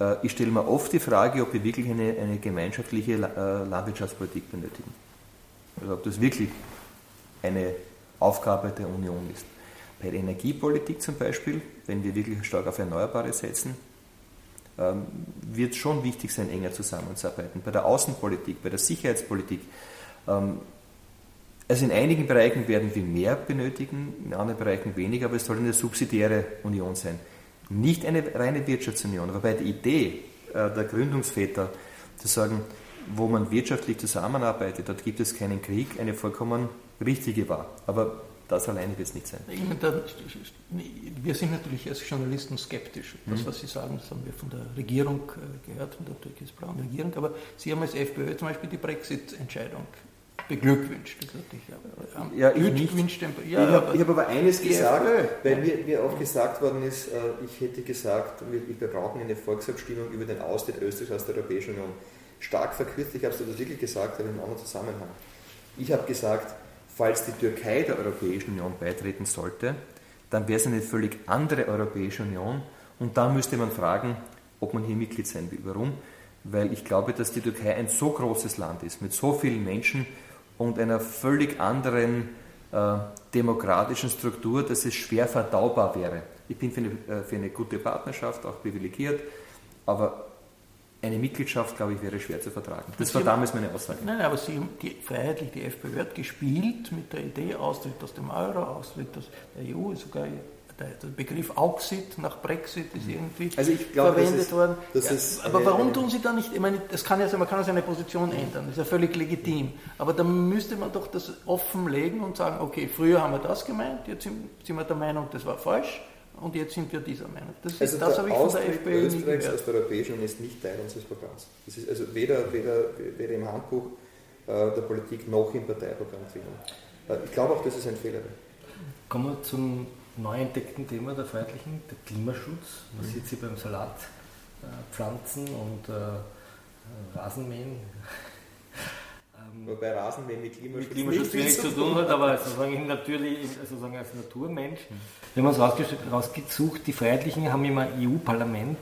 Äh, Ich stelle mir oft die Frage, ob wir wirklich eine, eine gemeinschaftliche äh, Landwirtschaftspolitik benötigen. Also ob das wirklich eine Aufgabe der Union ist. Bei der Energiepolitik zum Beispiel, wenn wir wirklich stark auf Erneuerbare setzen, ähm, wird es schon wichtig sein, enger zusammenzuarbeiten. Bei der Außenpolitik, bei der Sicherheitspolitik. Also in einigen Bereichen werden wir mehr benötigen, in anderen Bereichen weniger, aber es soll eine subsidiäre Union sein. Nicht eine reine Wirtschaftsunion, aber bei der Idee äh, der Gründungsväter zu sagen, wo man wirtschaftlich zusammenarbeitet, dort gibt es keinen Krieg, eine vollkommen richtige war. Aber das alleine wird es nicht sein. Wir sind natürlich als Journalisten skeptisch. Das, Mhm. was Sie sagen, das haben wir von der Regierung äh, gehört, von der türkis-blauen Regierung. Aber Sie haben als FPÖ zum Beispiel die Brexit-Entscheidung beglückwünscht. Ja, ich nicht. gewünscht, ja, ich habe aber- hab aber eines gesagt, weil mir, mir auch gesagt worden ist, äh, ich hätte gesagt, wir, wir brauchen eine Volksabstimmung über den Austritt Österreichs aus der Europäischen Union. Stark verkürzt, ich habe es wirklich gesagt, aber in einem anderen Zusammenhang. Ich habe gesagt, falls die Türkei der Europäischen Union beitreten sollte, dann wäre es eine völlig andere Europäische Union und da müsste man fragen, ob man hier Mitglied sein will. Warum? Weil ich glaube, dass die Türkei ein so großes Land ist, mit so vielen Menschen und einer völlig anderen äh, demokratischen Struktur, dass es schwer verdaubar wäre. Ich bin für eine, äh, für eine gute Partnerschaft auch privilegiert, aber eine Mitgliedschaft, glaube ich, wäre schwer zu vertragen. Das war Sie- damals meine Aussage. Nein, aber Sie, die, freiheitlich, die FPÖ hat gespielt mit der Idee, Austritt aus dem Euro, Austritt aus der EU, sogar der, der Begriff Auxit nach Brexit ist irgendwie Also ich glaube, verwendet das ist- worden. das Ja, ist aber warum tun Sie da nicht, ich meine, das kann ja sein, man kann ja seine Position ändern, das ist ja völlig legitim, aber dann müsste man doch das offenlegen und sagen, okay, früher haben wir das gemeint, jetzt sind, sind wir der Meinung, das war falsch und jetzt sind wir dieser Meinung. Das, ist, Also das habe ich von der FPÖ nie Österreichs gehört. aus der Europäischen Union ist nicht Teil unseres Programms. Das ist also weder, weder, weder im Handbuch äh, der Politik noch im Parteiprogramm drinnen. Ich glaube auch, dass es ein Fehler wäre. Kommen wir zum neu entdeckten Thema der Freiheitlichen, der Klimaschutz. Man mhm. sieht sie beim Salatpflanzen äh, und äh, Rasenmähen. (laughs) Ähm, Wobei Rasenmähen mit Klimaschutz, mit Klimaschutz wenig zu tun hat, aber sozusagen, natürlich, sozusagen als Naturmensch. Wir haben uns rausgesucht, die Freiheitlichen haben im EU-Parlament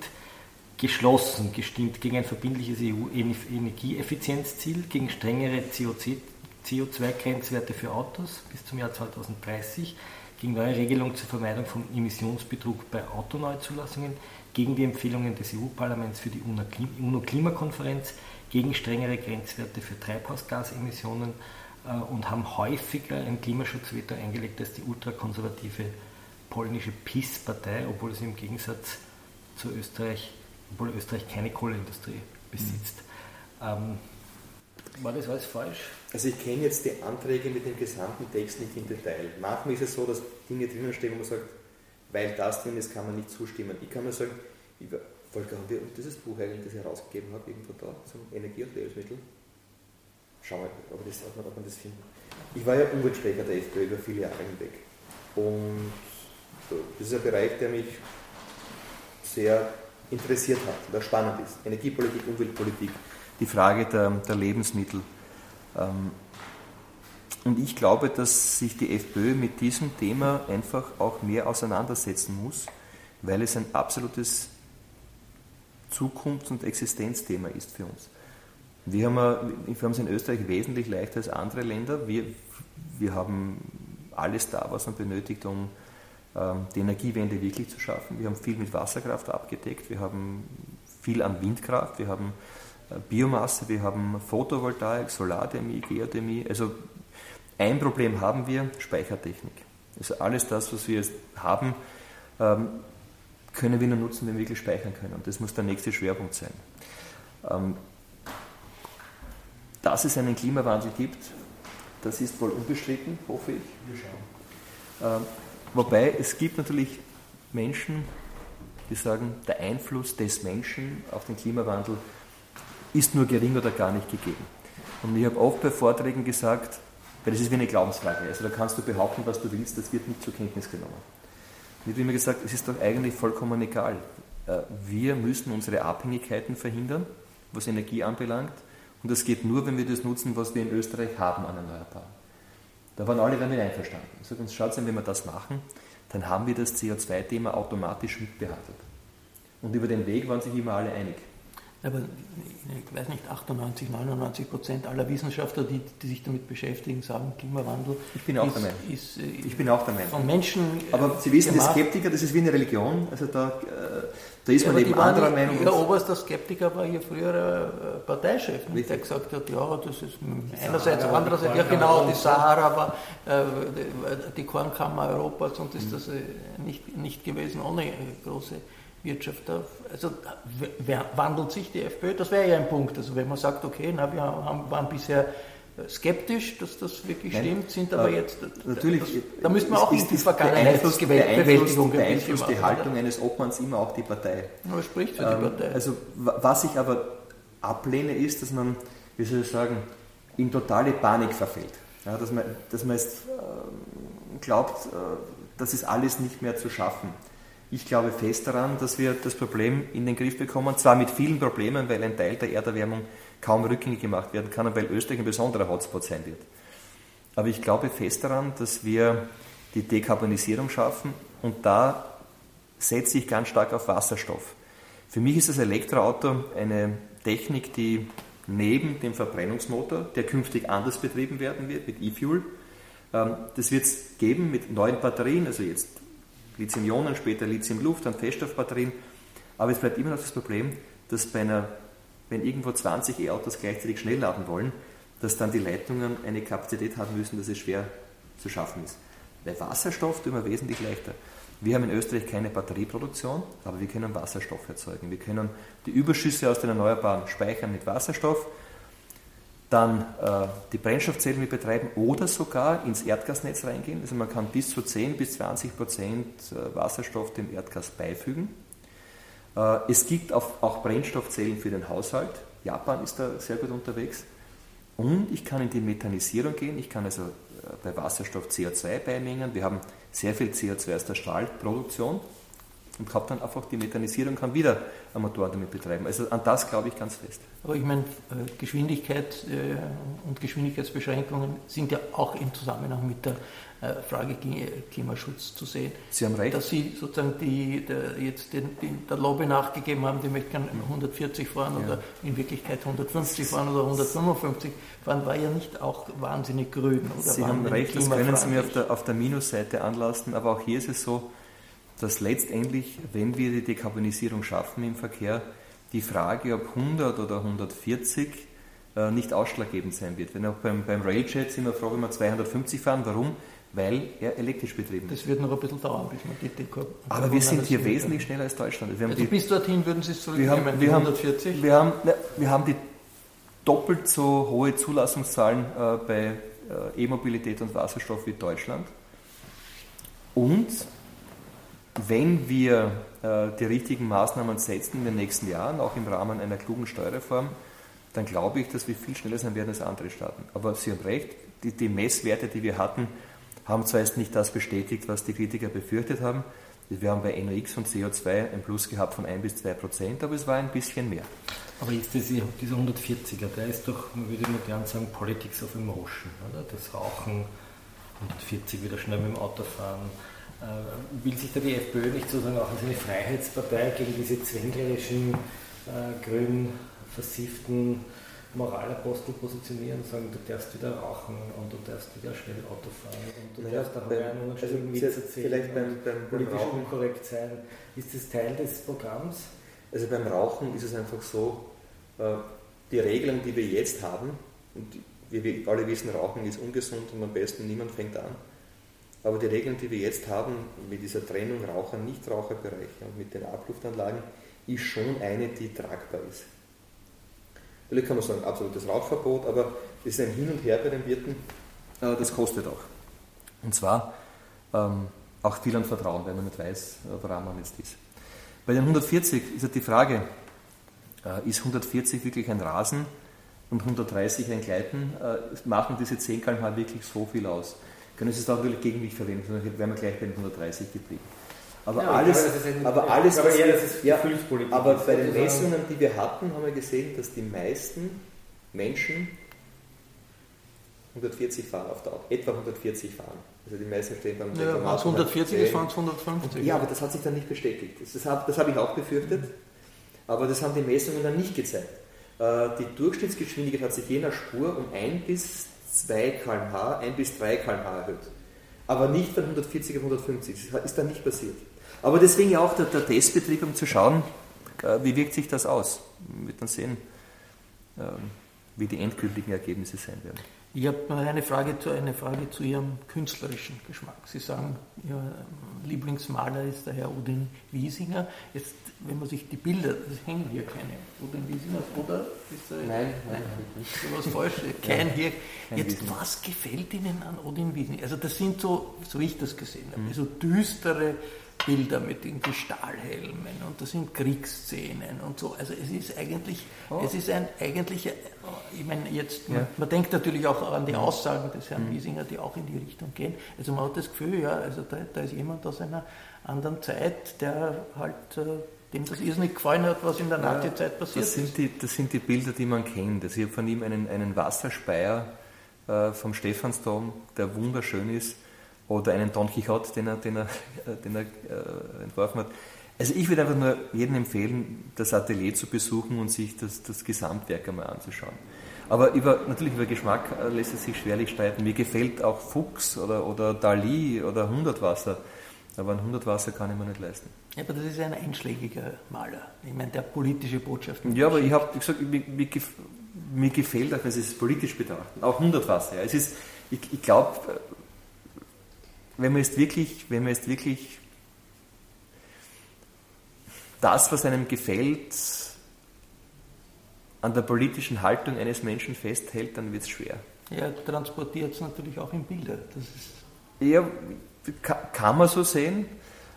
geschlossen gestimmt gegen ein verbindliches EU-Energieeffizienzziel, gegen strengere CO2-Grenzwerte für Autos bis zum Jahr 2030, gegen neue Regelungen zur Vermeidung von Emissionsbetrug bei Autoneuzulassungen, gegen die Empfehlungen des EU-Parlaments für die UNO-Klimakonferenz, gegen strengere Grenzwerte für Treibhausgasemissionen äh, und haben häufiger ein Klimaschutzveto eingelegt als die ultrakonservative polnische PiS-Partei, obwohl sie im Gegensatz zu Österreich obwohl Österreich keine Kohleindustrie besitzt. Mhm. Ähm, war das alles falsch? Also ich kenne jetzt die Anträge mit dem gesamten Text nicht im Detail. Manchmal ist es so, dass Dinge drinnen stehen, wo man sagt, weil das drin ist, kann man nicht zustimmen. Ich kann nur sagen, Volker, haben wir dieses Buch eigentlich, das ich herausgegeben habe, irgendwo da, zum Energie- und Lebensmittel? Schau mal, ob, das, ob, man, ob man das findet. Ich war ja Umweltsprecher der FPÖ über viele Jahre hinweg. Und das ist ein Bereich, der mich sehr interessiert hat oder spannend ist. Energiepolitik, Umweltpolitik, die Frage der, der Lebensmittel. Ähm, und ich glaube, dass sich die FPÖ mit diesem Thema einfach auch mehr auseinandersetzen muss, weil es ein absolutes Zukunfts- und Existenzthema ist für uns. Wir haben, wir es in Österreich wesentlich leichter als andere Länder. Wir, wir haben alles da, was man benötigt, um ähm, die Energiewende wirklich zu schaffen. Wir haben viel mit Wasserkraft abgedeckt, wir haben viel an Windkraft, wir haben äh, Biomasse, wir haben Photovoltaik, Solardämie, Geothermie. Also ein Problem haben wir, Speichertechnik. Also alles das, was wir haben, ähm, können wir nur nutzen, wenn wir wirklich speichern können. Und das muss der nächste Schwerpunkt sein. Ähm, dass es einen Klimawandel gibt, das ist wohl unbestritten, hoffe ich. Wir schauen. Wobei es gibt natürlich Menschen, die sagen, der Einfluss des Menschen auf den Klimawandel ist nur gering oder gar nicht gegeben. Und ich habe oft bei Vorträgen gesagt, weil das ist wie eine Glaubensfrage, also da kannst du behaupten, was du willst, das wird nicht zur Kenntnis genommen. Und ich habe immer gesagt, es ist doch eigentlich vollkommen egal. Äh, wir müssen unsere Abhängigkeiten verhindern, was Energie anbelangt. Und das geht nur, wenn wir das nutzen, was wir in Österreich haben an Erneuerbaren. Da waren alle damit einverstanden. Ich sage uns, schaut wenn wir das machen, dann haben wir das CO2-Thema automatisch mitbehandelt. Und über den Weg waren sich immer alle einig. Aber ich weiß nicht, 98, 99 Prozent aller Wissenschaftler, die, die sich damit beschäftigen, sagen, Klimawandel. Ich bin auch ist, der Meinung. Ist, äh, ich bin auch der Meinung. Von Menschen. Aber Sie wissen, gemacht. die Skeptiker, das ist wie eine Religion. Also da, äh, da ist ja, man eben anderer Meinung. Der oberste Skeptiker war hier früher äh, Parteichef, der gesagt hat, ja, das ist einerseits, Sahara, andererseits, ja genau, die Sahara war äh, die Kornkammer Europas und ist mhm. das nicht, nicht gewesen ohne große Wirtschaft. Also wandelt sich die FPÖ? Das wäre ja ein Punkt. Also wenn man sagt, okay, na, wir haben, waren bisher skeptisch, dass das wirklich Nein, stimmt, sind aber äh, jetzt. Natürlich. Das, da müsste man auch in die Vergangenheitsbewältigung beeinflusst die Haltung eines Obmanns immer auch die Partei. Aber spricht für die ähm, Partei. Also was ich aber ablehne, ist, dass man, wie soll ich sagen, in totale Panik verfällt. Ja, dass, man, dass man jetzt äh, glaubt, äh, das ist alles nicht mehr zu schaffen. Ich glaube fest daran, dass wir das Problem in den Griff bekommen, zwar mit vielen Problemen, weil ein Teil der Erderwärmung kaum rückgängig gemacht werden kann und weil Österreich ein besonderer Hotspot sein wird. Aber ich glaube fest daran, dass wir die Dekarbonisierung schaffen und da setze ich ganz stark auf Wasserstoff. Für mich ist das Elektroauto eine Technik, die neben dem Verbrennungsmotor, der künftig anders betrieben werden wird, mit E-Fuel, ähm, das wird es geben mit neuen Batterien, also jetzt Lithium-Ionen, später Lithium-Luft, dann Feststoffbatterien. Aber es bleibt immer noch das Problem, dass bei einer, wenn irgendwo 20 E-Autos gleichzeitig schnell laden wollen, dass dann die Leitungen eine Kapazität haben müssen, dass es schwer zu schaffen ist. Bei Wasserstoff tun wir wesentlich leichter. Wir haben in Österreich keine Batterieproduktion, aber wir können Wasserstoff erzeugen. Wir können die Überschüsse aus den Erneuerbaren speichern mit Wasserstoff dann äh, die Brennstoffzellen mit betreiben oder sogar ins Erdgasnetz reingehen. Also man kann bis zu 10 bis 20 Prozent äh, Wasserstoff dem Erdgas beifügen. Äh, es gibt auch, auch Brennstoffzellen für den Haushalt. Japan ist da sehr gut unterwegs. Und ich kann in die Methanisierung gehen, ich kann also äh, bei Wasserstoff CO2 beimengen. Wir haben sehr viel CO2 aus der Stahlproduktion und habe dann einfach die Methanisierung kann wieder Motoren damit betreiben. Also an das glaube ich ganz fest. Aber ich meine, äh, Geschwindigkeit äh, und Geschwindigkeitsbeschränkungen sind ja auch im Zusammenhang mit der äh, Frage Klimaschutz zu sehen. Sie haben recht. Dass Sie sozusagen die, der, jetzt den, den, der Lobby nachgegeben haben, die möchten 140 fahren ja. oder in Wirklichkeit 150 fahren oder 155 fahren, war ja nicht auch wahnsinnig grün. Oder Sie haben recht, das können Sie mir auf der, auf der Minusseite anlassen, aber auch hier ist es so, dass letztendlich, wenn wir die Dekarbonisierung schaffen im Verkehr, die Frage, ob 100 oder 140 äh, nicht ausschlaggebend sein wird. Wenn auch beim, beim Railjet sind wir froh, wenn wir 250 fahren. Warum? Weil er elektrisch betrieben ist. Das wird noch ein bisschen dauern, bis man die Dekor Aber wir sind hier wesentlich schneller als Deutschland. also die, bis dorthin würden Sie es zurücknehmen, wir haben, wir 140? wir, haben, ne, wir haben die doppelt so hohe Zulassungszahlen äh, bei äh, E-Mobilität und Wasserstoff wie Deutschland. Und wenn wir äh, die richtigen Maßnahmen setzen in den nächsten Jahren, auch im Rahmen einer klugen Steuerreform, dann glaube ich, dass wir viel schneller sein werden als andere Staaten. Aber Sie haben recht, die, die Messwerte, die wir hatten, haben zwar jetzt nicht das bestätigt, was die Kritiker befürchtet haben. Wir haben bei NOx und CO2 ein Plus gehabt von 1 bis 2 Prozent, aber es war ein bisschen mehr. Aber das, dieser 140er, der ist doch, man würde modern sagen, Politics of Emotion. Oder? Das Rauchen, 140 wieder schnell mit dem Auto fahren, will sich da die FPÖ nicht sozusagen auch als eine Freiheitspartei gegen diese zwänglerischen, äh, grün versifften Moralapostel positionieren und sagen, du darfst wieder rauchen und du darfst wieder schnell Auto fahren und du naja, darfst auch einen also Witz erzählen vielleicht beim, beim, politisch beim unkorrekt sein. Ist das Teil des Programms? Also beim Rauchen ist es einfach so, äh, die Regeln, die wir jetzt haben, und wie wir alle wissen, Rauchen ist ungesund und am besten niemand fängt an aber die Regeln, die wir jetzt haben, mit dieser Trennung Raucher-Nichtraucherbereiche und mit den Abluftanlagen, ist schon eine, die tragbar ist. Natürlich kann man sagen, absolutes Rauchverbot, aber es ist ein Hin und Her bei den Wirten, äh, das kostet auch. Und zwar ähm, auch viel an Vertrauen, weil man nicht weiß, woran man jetzt ist. Bei den 140 ist ja die Frage, äh, ist 140 wirklich ein Rasen und 130 ein Gleiten? Äh, machen diese 10 km/h wirklich so viel aus? Können Sie es auch natürlich gegen mich verwenden, sondern wären wir gleich bei den 130 geblieben. Aber ja, alles, glaube, aber alles, aber, ja, ja, aber bei den Messungen, die wir hatten, haben wir gesehen, dass die meisten Menschen 140 fahren auf der Auto, etwa 140 fahren. Also die meisten stehen beim ja, Wenn es 140 ist, waren es 150. Ja, aber das hat sich dann nicht bestätigt. Das, das habe hab ich auch befürchtet, aber das haben die Messungen dann nicht gezeigt. Äh, die Durchschnittsgeschwindigkeit hat sich je nach Spur um 1 bis 2 km/h, 1 bis 3 km/h erhöht. Aber nicht von 140 auf 150. Das ist dann nicht passiert. Aber deswegen ja auch der, der Testbetrieb, um zu schauen, äh, wie wirkt sich das aus. Wir werden dann sehen, ähm, wie die endgültigen Ergebnisse sein werden. Ich habe eine Frage, zu, eine Frage zu Ihrem künstlerischen Geschmack. Sie sagen, Ihr Lieblingsmaler ist der Herr Udin Wiesinger. Jetzt, wenn man sich die Bilder, es hängen hier keine Udin Wiesinger, oder? Ist da, nein, nein, nicht. Da was falsch? Kein hier. Jetzt, was gefällt Ihnen an Odin Wiesinger? Also das sind so, so ich das gesehen habe, mhm. so düstere Bilder mit irgendwie Stahlhelmen und das sind Kriegsszenen und so. Also es ist eigentlich, oh. es ist ein eigentlich, ich meine jetzt, man, ja. man, denkt natürlich auch an die Aussagen des Herrn mhm. Wiesinger, die auch in die Richtung gehen. Also man hat das Gefühl, ja, also da, da ist jemand aus einer anderen Zeit, der halt äh, dem das irrsinnig gefallen hat, was in der Nazi-Zeit passiert das sind ist. Die, das sind die Bilder, die man kennt. Also ich habe von ihm einen, einen Wasserspeier äh, vom Stephansdom, der wunderschön ist oder einen Don Quixote, den er, den er, den er äh, entworfen hat. Also ich würde einfach nur jedem empfehlen, das Atelier zu besuchen und sich das, das Gesamtwerk einmal anzuschauen. Aber über, natürlich über Geschmack äh, lässt es sich schwerlich streiten. Mir gefällt auch Fuchs oder, oder Dali oder Hundertwasser, aber ein Hundertwasser kann ich mir nicht leisten. Ja, aber das ist ein einschlägiger Maler. Ich meine, der politische Botschaften. Ja, aber ich habe gesagt, mir, mir, mir, gefällt auch, wenn Sie es politisch betrachten, auch Hundertwasser. Ja. Es ist, ich, ich glaube, wenn man jetzt wirklich, wenn man jetzt wirklich das, was einem gefällt, an der politischen Haltung eines Menschen festhält, dann wird es schwer. Er transportiert es natürlich auch in Bilder. Das ist ja, kann man so sehen,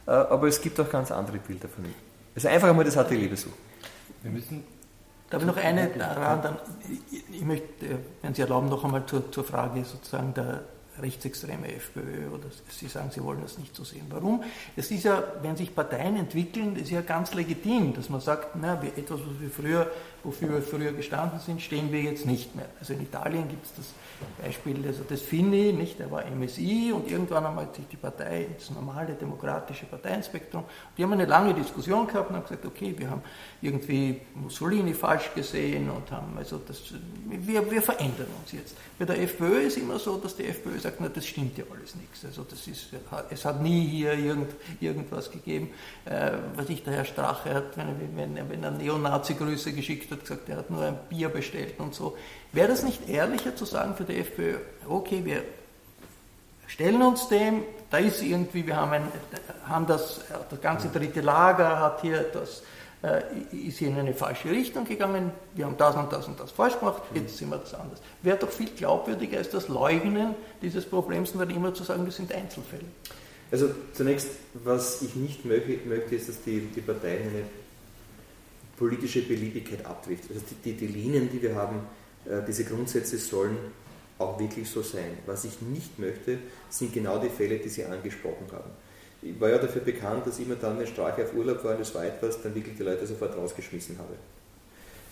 äh, aber es gibt auch ganz andere Bilder von ihm. Also einfach einmal das Atelier besuchen. Wir müssen. Darf ich noch eine daran, dann, ich möchte, wenn Sie erlauben, noch einmal zur, zur Frage sozusagen der, rechtsextreme FPÖ oder Sie sagen, Sie wollen das nicht so sehen. Warum? Es ist ja, wenn sich Parteien entwickeln, ist ja ganz legitim, dass man sagt, na, etwas, was wir früher, wofür wir früher gestanden sind, stehen wir jetzt nicht mehr. Also in Italien gibt es das Beispiel also des Fini, nicht, der war MSI und irgendwann einmal hat sich die Partei ins normale demokratische Parteienspektrum, die haben eine lange Diskussion gehabt und haben gesagt, okay, wir haben irgendwie Mussolini falsch gesehen und haben, also das, wir, wir verändern uns jetzt. Bei der FPÖ ist immer so, dass die FPÖ sagt, na, das stimmt ja alles nichts. Also das ist, es hat nie hier irgend, irgendwas gegeben, äh, was ich der Herr Strache hat, wenn, wenn, wenn er Neonazi-Grüße geschickt hat, gesagt, er hat nur ein Bier bestellt und so. Wäre das nicht ehrlicher zu sagen für die FPÖ, okay, wir stellen uns dem, da ist irgendwie, wir haben, ein, haben das, das ganze dritte Lager hat hier das, äh, ist hier in eine falsche Richtung gegangen, wir haben das und das und das falsch gemacht, jetzt sind wir das anders. Wäre doch viel glaubwürdiger als das Leugnen dieses Problems und dann immer zu sagen, das sind Einzelfälle. Also zunächst, was ich nicht möchte, möchte ist, dass die, die Parteien eine politische Beliebigkeit abtrifft. Also die, die, die Linien, die wir haben, äh, diese Grundsätze sollen auch wirklich so sein. Was ich nicht möchte, sind genau die Fälle, die Sie angesprochen haben. Ich war ja dafür bekannt, dass immer dann, wenn Strache auf Urlaub war, und das war etwas, dann wirklich die Leute sofort rausgeschmissen habe.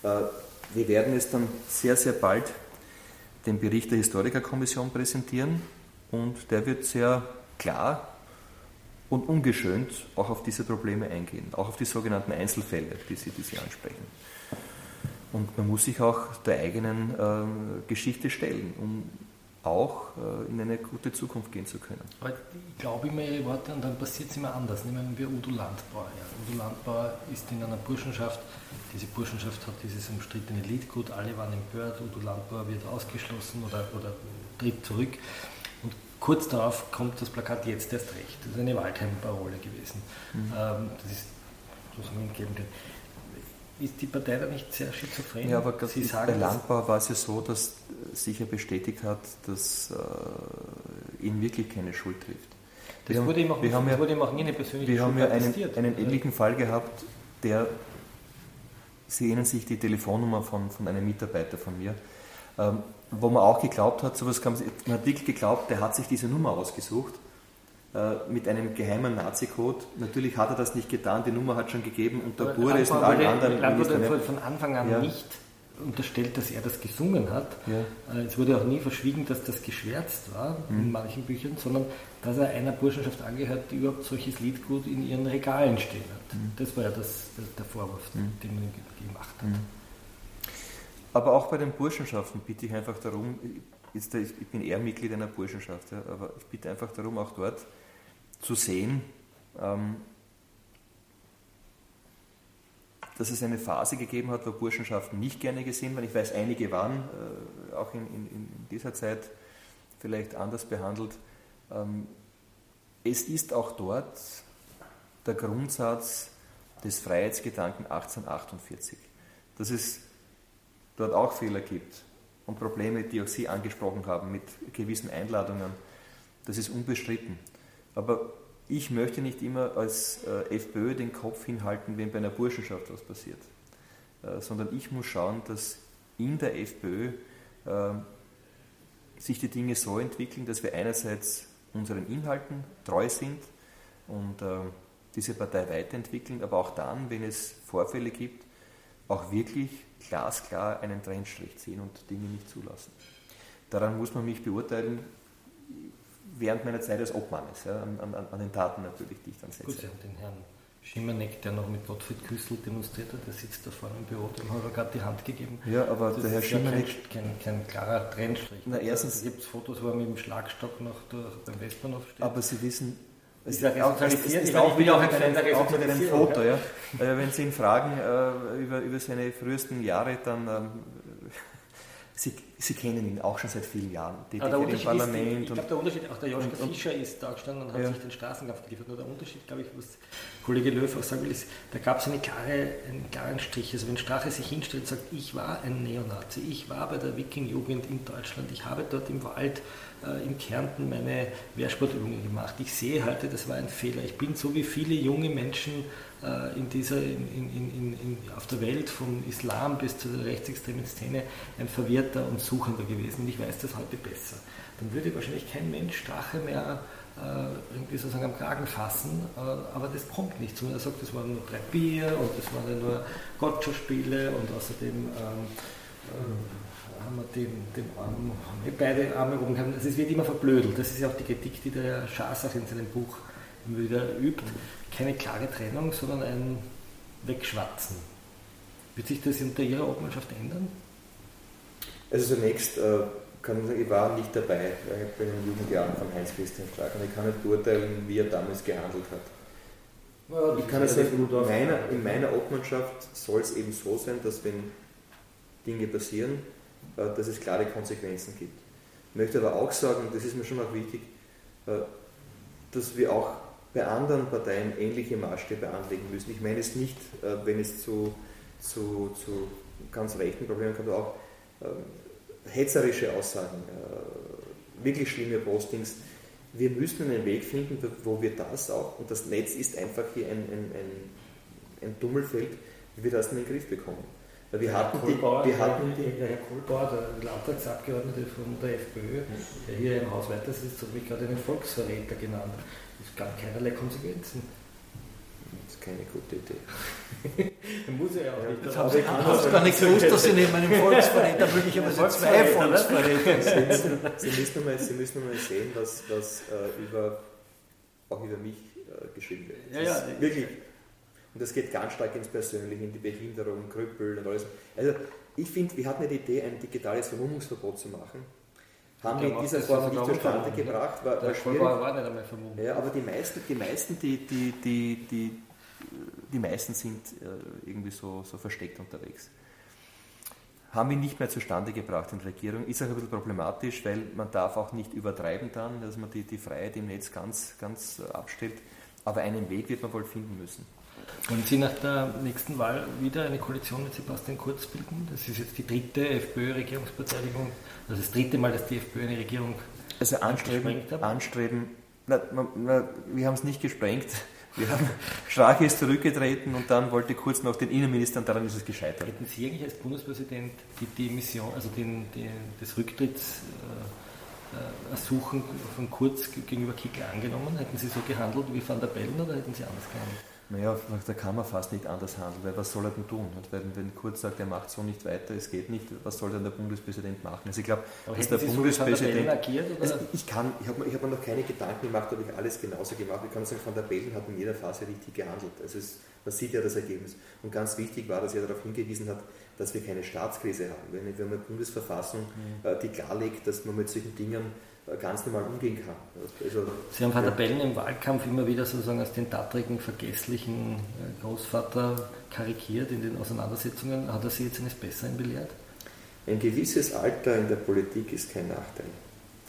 Äh, wir werden es dann sehr, sehr bald den Bericht der Historikerkommission präsentieren und der wird sehr klar und ungeschönt auch auf diese Probleme eingehen, auch auf die sogenannten Einzelfälle, die Sie, die Sie ansprechen. Und man muss sich auch der eigenen äh, Geschichte stellen, um auch äh, in eine gute Zukunft gehen zu können. Aber ich glaube immer Ihre Worte und dann passiert es immer anders. Nehmen wir Udo Landbauer. Ja. Udo Landbauer ist in einer Burschenschaft, diese Burschenschaft hat dieses umstrittene Liedgut, alle waren empört, Udo Landbauer wird ausgeschlossen oder, oder tritt zurück. Kurz darauf kommt das Plakat jetzt erst recht. Das ist eine Waldheim-Parole gewesen. Mhm. Ähm, das ist sozusagen entgegen ist die Partei da nicht sehr schizophren? Ja, aber Sie sagen, bei Landbau war es ja so, dass sich ja bestätigt hat, dass äh, ihn wirklich keine Schuld trifft. Das wir wurde ihm auch, wir haben ja, wurde ihm auch nie eine persönliche Wir Schuld haben ja einen, einen ähnlichen Fall gehabt, der, Sie erinnern sich die Telefonnummer von, von einem Mitarbeiter von mir, ähm, wo man auch geglaubt hat, sowas kam, man hat wirklich geglaubt, der hat sich diese Nummer ausgesucht äh, mit einem geheimen Nazi-Code. Natürlich hat er das nicht getan, die Nummer hat schon gegeben und der Bure ist mit allen anderen. Land wurde von Anfang an ja. nicht unterstellt, dass er das gesungen hat. Ja. Äh, es wurde auch nie verschwiegen, dass das geschwärzt war mhm. in manchen Büchern, sondern dass er einer Burschenschaft angehört, die überhaupt solches Liedgut in ihren Regalen stehen hat. Mhm. Das war ja das, das der Vorwurf, mhm. den man ihm gemacht hat. Aber auch bei den Burschenschaften bitte ich einfach darum, ich bin eher Mitglied einer Burschenschaft, ja, aber ich bitte einfach darum, auch dort zu sehen, ähm, dass es eine Phase gegeben hat, wo Burschenschaften nicht gerne gesehen waren. Ich weiß, einige waren äh, auch in, in, in, dieser Zeit vielleicht anders behandelt. Ähm, es ist auch dort der Grundsatz des Freiheitsgedanken 1848, dass es dort auch Fehler gibt und Probleme, die auch Sie angesprochen haben, mit gewissen Einladungen. Das ist unbestritten. Aber ich möchte nicht immer als äh, FPÖ den Kopf hinhalten, wenn bei einer Burschenschaft was passiert, äh, sondern ich muss schauen, dass in der FPÖ äh, sich die Dinge so entwickeln, dass wir einerseits unseren Inhalten treu sind und diese Partei weiterentwickeln, aber auch dann, wenn es Vorfälle gibt, auch wirklich glasklar einen Trennstrich ziehen und Dinge nicht zulassen. Daran muss man mich beurteilen, während meiner Zeit als Obmannes, ja, an, an, an, den Taten natürlich, die ich dann setze. Gut, Sie haben den Herrn Schimanek, der noch mit Gottfried Küssel demonstriert hat, der sitzt da vorne im Büro, dem haben wir gerade die Hand gegeben. Ja, aber das der Herr Schimanek... Ja kein, kein, kein, klarer Trennstrich. Na, erstens... Da gibt es Fotos, wo er mit dem Schlagstock noch durch, beim Westbahnhof steht. Aber Sie wissen, es ist, ist auch, es ist auch wieder mit einem Foto. Ja. Äh, wenn Sie ihn fragen äh, über, über seine frühesten Jahre, dann ähm, Sie, Sie kennen ihn auch schon seit vielen Jahren. Die, ah, der im Parlament. Ist, ich glaube, der Unterschied, auch der Joschka Fischer ist da gestanden und hat ja. sich den Straßenkampf geliefert. Nur der Unterschied, glaube ich, was Kollege Löw auch sagen will, ist, da gab es einen klaren Strich. Also wenn Strache sich hinstellt und sagt, ich war ein Neonazi, ich war bei der Wiking-Jugend in Deutschland, ich habe dort im Wald äh, in Kärnten meine Wehrsportübungen gemacht. Ich sehe heute, das war ein Fehler. Ich bin so wie viele junge Menschen in dieser, in, in, in, auf der Welt, vom Islam bis zur rechtsextremen Szene, ein verwirrter und Suchender gewesen und ich weiß das heute besser, dann würde wahrscheinlich kein Mensch Strache mehr äh, irgendwie sozusagen am Kragen fassen, äh, aber das kommt nicht. Sondern er sagt, das waren nur drei Bier und das waren ja nur Gotcha-Spiele und außerdem ähm, äh, haben wir den, den Arm, beide Arme oben gehabt. Also es wird immer verblödelt. Das ist ja auch die Kritik, die der Schasach in seinem Buch wieder übt. Keine klare Trennung, sondern ein Wegschwatzen. Wird sich das unter Ihrer Obmannschaft ändern? Also zunächst äh, kann ich sagen, ich war nicht dabei bei den Jugendjahren von Heinz-Christian Strack und ich kann nicht beurteilen, wie er damals gehandelt hat. Ja, ich kann es sagen, in meiner, in meiner Obmannschaft soll es eben so sein, dass wenn Dinge passieren, äh, dass es klare Konsequenzen gibt. Ich möchte aber auch sagen, das ist mir schon auch wichtig, äh, dass wir auch bei anderen Parteien ähnliche Maßstäbe anlegen müssen. Ich meine es nicht, äh, wenn es zu, zu, zu ganz rechten Problemen kommt, auch ähm, hetzerische Aussagen, äh, wirklich schlimme Postings. Wir müssen einen Weg finden, wo wir das auch, und das Netz ist einfach hier ein, ein, ein, ein Dummelfeld, wie wir das in den Griff bekommen. Wir hatten die, wir hatten die, der Herr Kohlbauer, der Landtagsabgeordnete von der FPÖ, der hier im Haus weiter sitzt, hat mich gerade einen Volksverräter genannt. Es gab keinerlei Konsequenzen keine gute Idee. (laughs) Muss er ja auch nicht. Das haben Sie hast gar nicht gewusst, dass Sie neben einem Volksverräter (laughs) möglicherweise zwei Volksverräter sind. Sie müssen mal, Sie müssen mal sehen, was, was äh, über, auch über mich äh, geschrieben wird. Ja, ja, wirklich. Und das geht ganz stark ins Persönliche, in die Behinderung, Krüppel und alles. Also ich finde, wir hatten ja die Idee, ein digitales Vermummungsverbot zu machen haben wir in dieser Form nicht zustande gebracht. War, war schwierig. War nicht einmal vermummt. Ja, aber die meisten, die, meisten die, die, die, die die meisten sind äh, irgendwie so, so versteckt unterwegs. Haben wir nicht mehr zustande gebracht in der Regierung. Ist auch ein bisschen problematisch, weil man darf auch nicht übertreiben dann, dass man die, die Freiheit im Netz ganz, ganz abstellt. Aber einen Weg wird man wohl finden müssen. Wollen Sie nach der nächsten Wahl wieder eine Koalition mit Sebastian Kurz bilden? Das ist jetzt die dritte FPÖ-Regierungsbeteiligung, also das dritte Mal, dass die FPÖ eine Regierung also anstreben, anstreben na, na, wir haben es nicht gesprengt. Wir haben, (laughs) Strache ist zurückgetreten und dann wollte kurz noch den Innenminister und daran ist es gescheitert. Hätten Sie eigentlich als Bundespräsident die, die Mission, also den, den, das Rücktrittsersuchen äh, von Kurz gegenüber Kickl angenommen? Hätten Sie so gehandelt wie Van der Bellen oder hätten Sie anders gehandelt? Naja, da kann man fast nicht anders handeln, weil was soll er denn tun? Weil wenn Kurz sagt, er macht so nicht weiter, es geht nicht, was soll denn der Bundespräsident machen? Also ich glaube, dass der Sie Bundespräsident... So agiert, also ich kann, ich habe hab mir noch keine Gedanken gemacht, ob ich alles genauso gemacht Ich kann sagen, Van der Bellen hat in jeder Phase richtig gehandelt. Also es, man sieht ja das Ergebnis. Und ganz wichtig war, dass er darauf hingewiesen hat, dass wir keine Staatskrise haben. Wenn wir eine Bundesverfassung, mhm. die klarlegt, dass man mit solchen Dingen ganz normal umgehen kann. Also, Sie haben Van der Bellen im Wahlkampf immer wieder sozusagen als den tattrigen, vergesslichen äh, Großvater karikiert in den Auseinandersetzungen. Hat er Sie jetzt eines Besseren belehrt? Ein gewisses Alter in der Politik ist kein Nachteil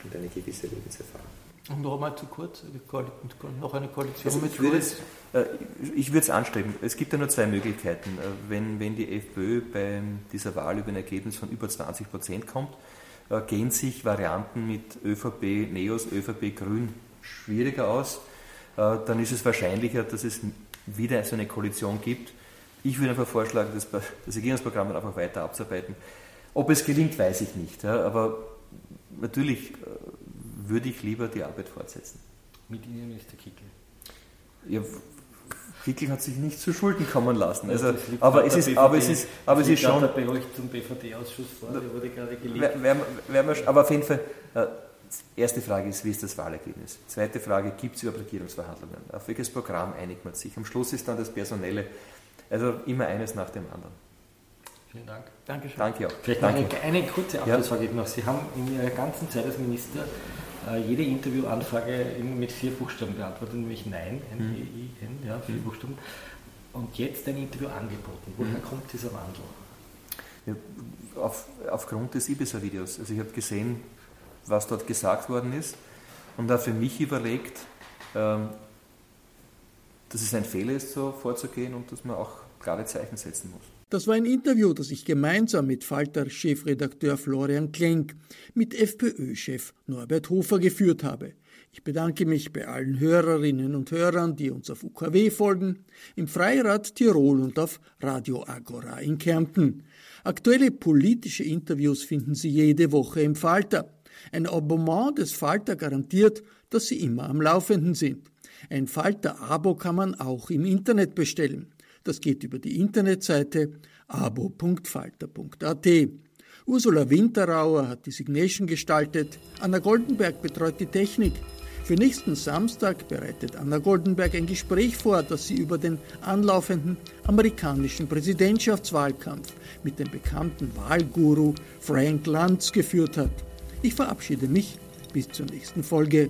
und eine gewisse Lebenserfahrung. Und noch einmal zu kurz, noch eine Koalition also mit ich würde es, äh, ich würde es anstreben. Es gibt ja nur zwei Möglichkeiten. Äh, wenn, wenn die FPÖ bei dieser Wahl über ein Ergebnis von über 20 Prozent kommt, äh, gehen sich Varianten mit ÖVP, Neos, ÖVP, Grün schwieriger aus. Äh, dann ist es wahrscheinlicher, dass es wieder so eine Koalition gibt. Ich würde einfach vorschlagen, das, das Regierungsprogramm einfach weiter abzuarbeiten. Ob es gelingt, weiß ich nicht. Aber natürlich äh, würde ich lieber die Arbeit fortsetzen. Mit Ihnen, Mr. Kickel? Ja, Kickel hat sich nicht zu Schulden kommen lassen. Also, aber, es ist, aber es ist, aber es ist schon. Der zum BVD-Ausschuss vor, der wurde gerade geliefert. aber auf jeden Fall, äh, erste Frage ist, wie ist das Wahlergebnis? Zweite Frage, gibt es überhaupt Regierungsverhandlungen? Auf welches Programm einigt man sich? Am Schluss ist dann das Personelle. Also immer eines nach dem anderen. Vielen Dank. Dankeschön. Danke auch. Vielleicht Danke. Eine, eine kurze Abschlussfrage ja. noch. Sie haben in Ihrer ganzen Zeit als Minister jede Interviewanfrage mit vier Buchstaben beantwortet, nämlich Nein, N-E-I-N, ja, vier mhm. Buchstaben. Und jetzt ein Interview angeboten. Woher mhm. kommt dieser Wandel? Ja, auf, aufgrund des Ibiza-Videos. Also ich habe gesehen, was dort gesagt worden ist und da für mich überlegt, ähm, dass es ein Fehler ist, so vorzugehen und dass man auch klare Zeichen setzen muss. Das war ein Interview, das ich gemeinsam mit Falter-Chefredakteur Florian Klenk mit FPÖ-Chef Norbert Hofer geführt habe. Ich bedanke mich bei allen Hörerinnen und Hörern, die uns auf UKW folgen, im Freirad Tirol und auf Radio Agora in Kärnten. Aktuelle politische Interviews finden Sie jede Woche im Falter. Ein Abonnement des Falter garantiert, dass Sie immer am Laufenden sind. Ein Falter-Abo kann man auch im Internet bestellen. Das geht über die Internetseite abo.falter.at. Ursula Winterauer hat die Signation gestaltet, Anna Goldenberg betreut die Technik. Für nächsten Samstag bereitet Anna Goldenberg ein Gespräch vor, das sie über den anlaufenden amerikanischen Präsidentschaftswahlkampf mit dem bekannten Wahlguru Frank Luntz geführt hat. Ich verabschiede mich bis zur nächsten Folge.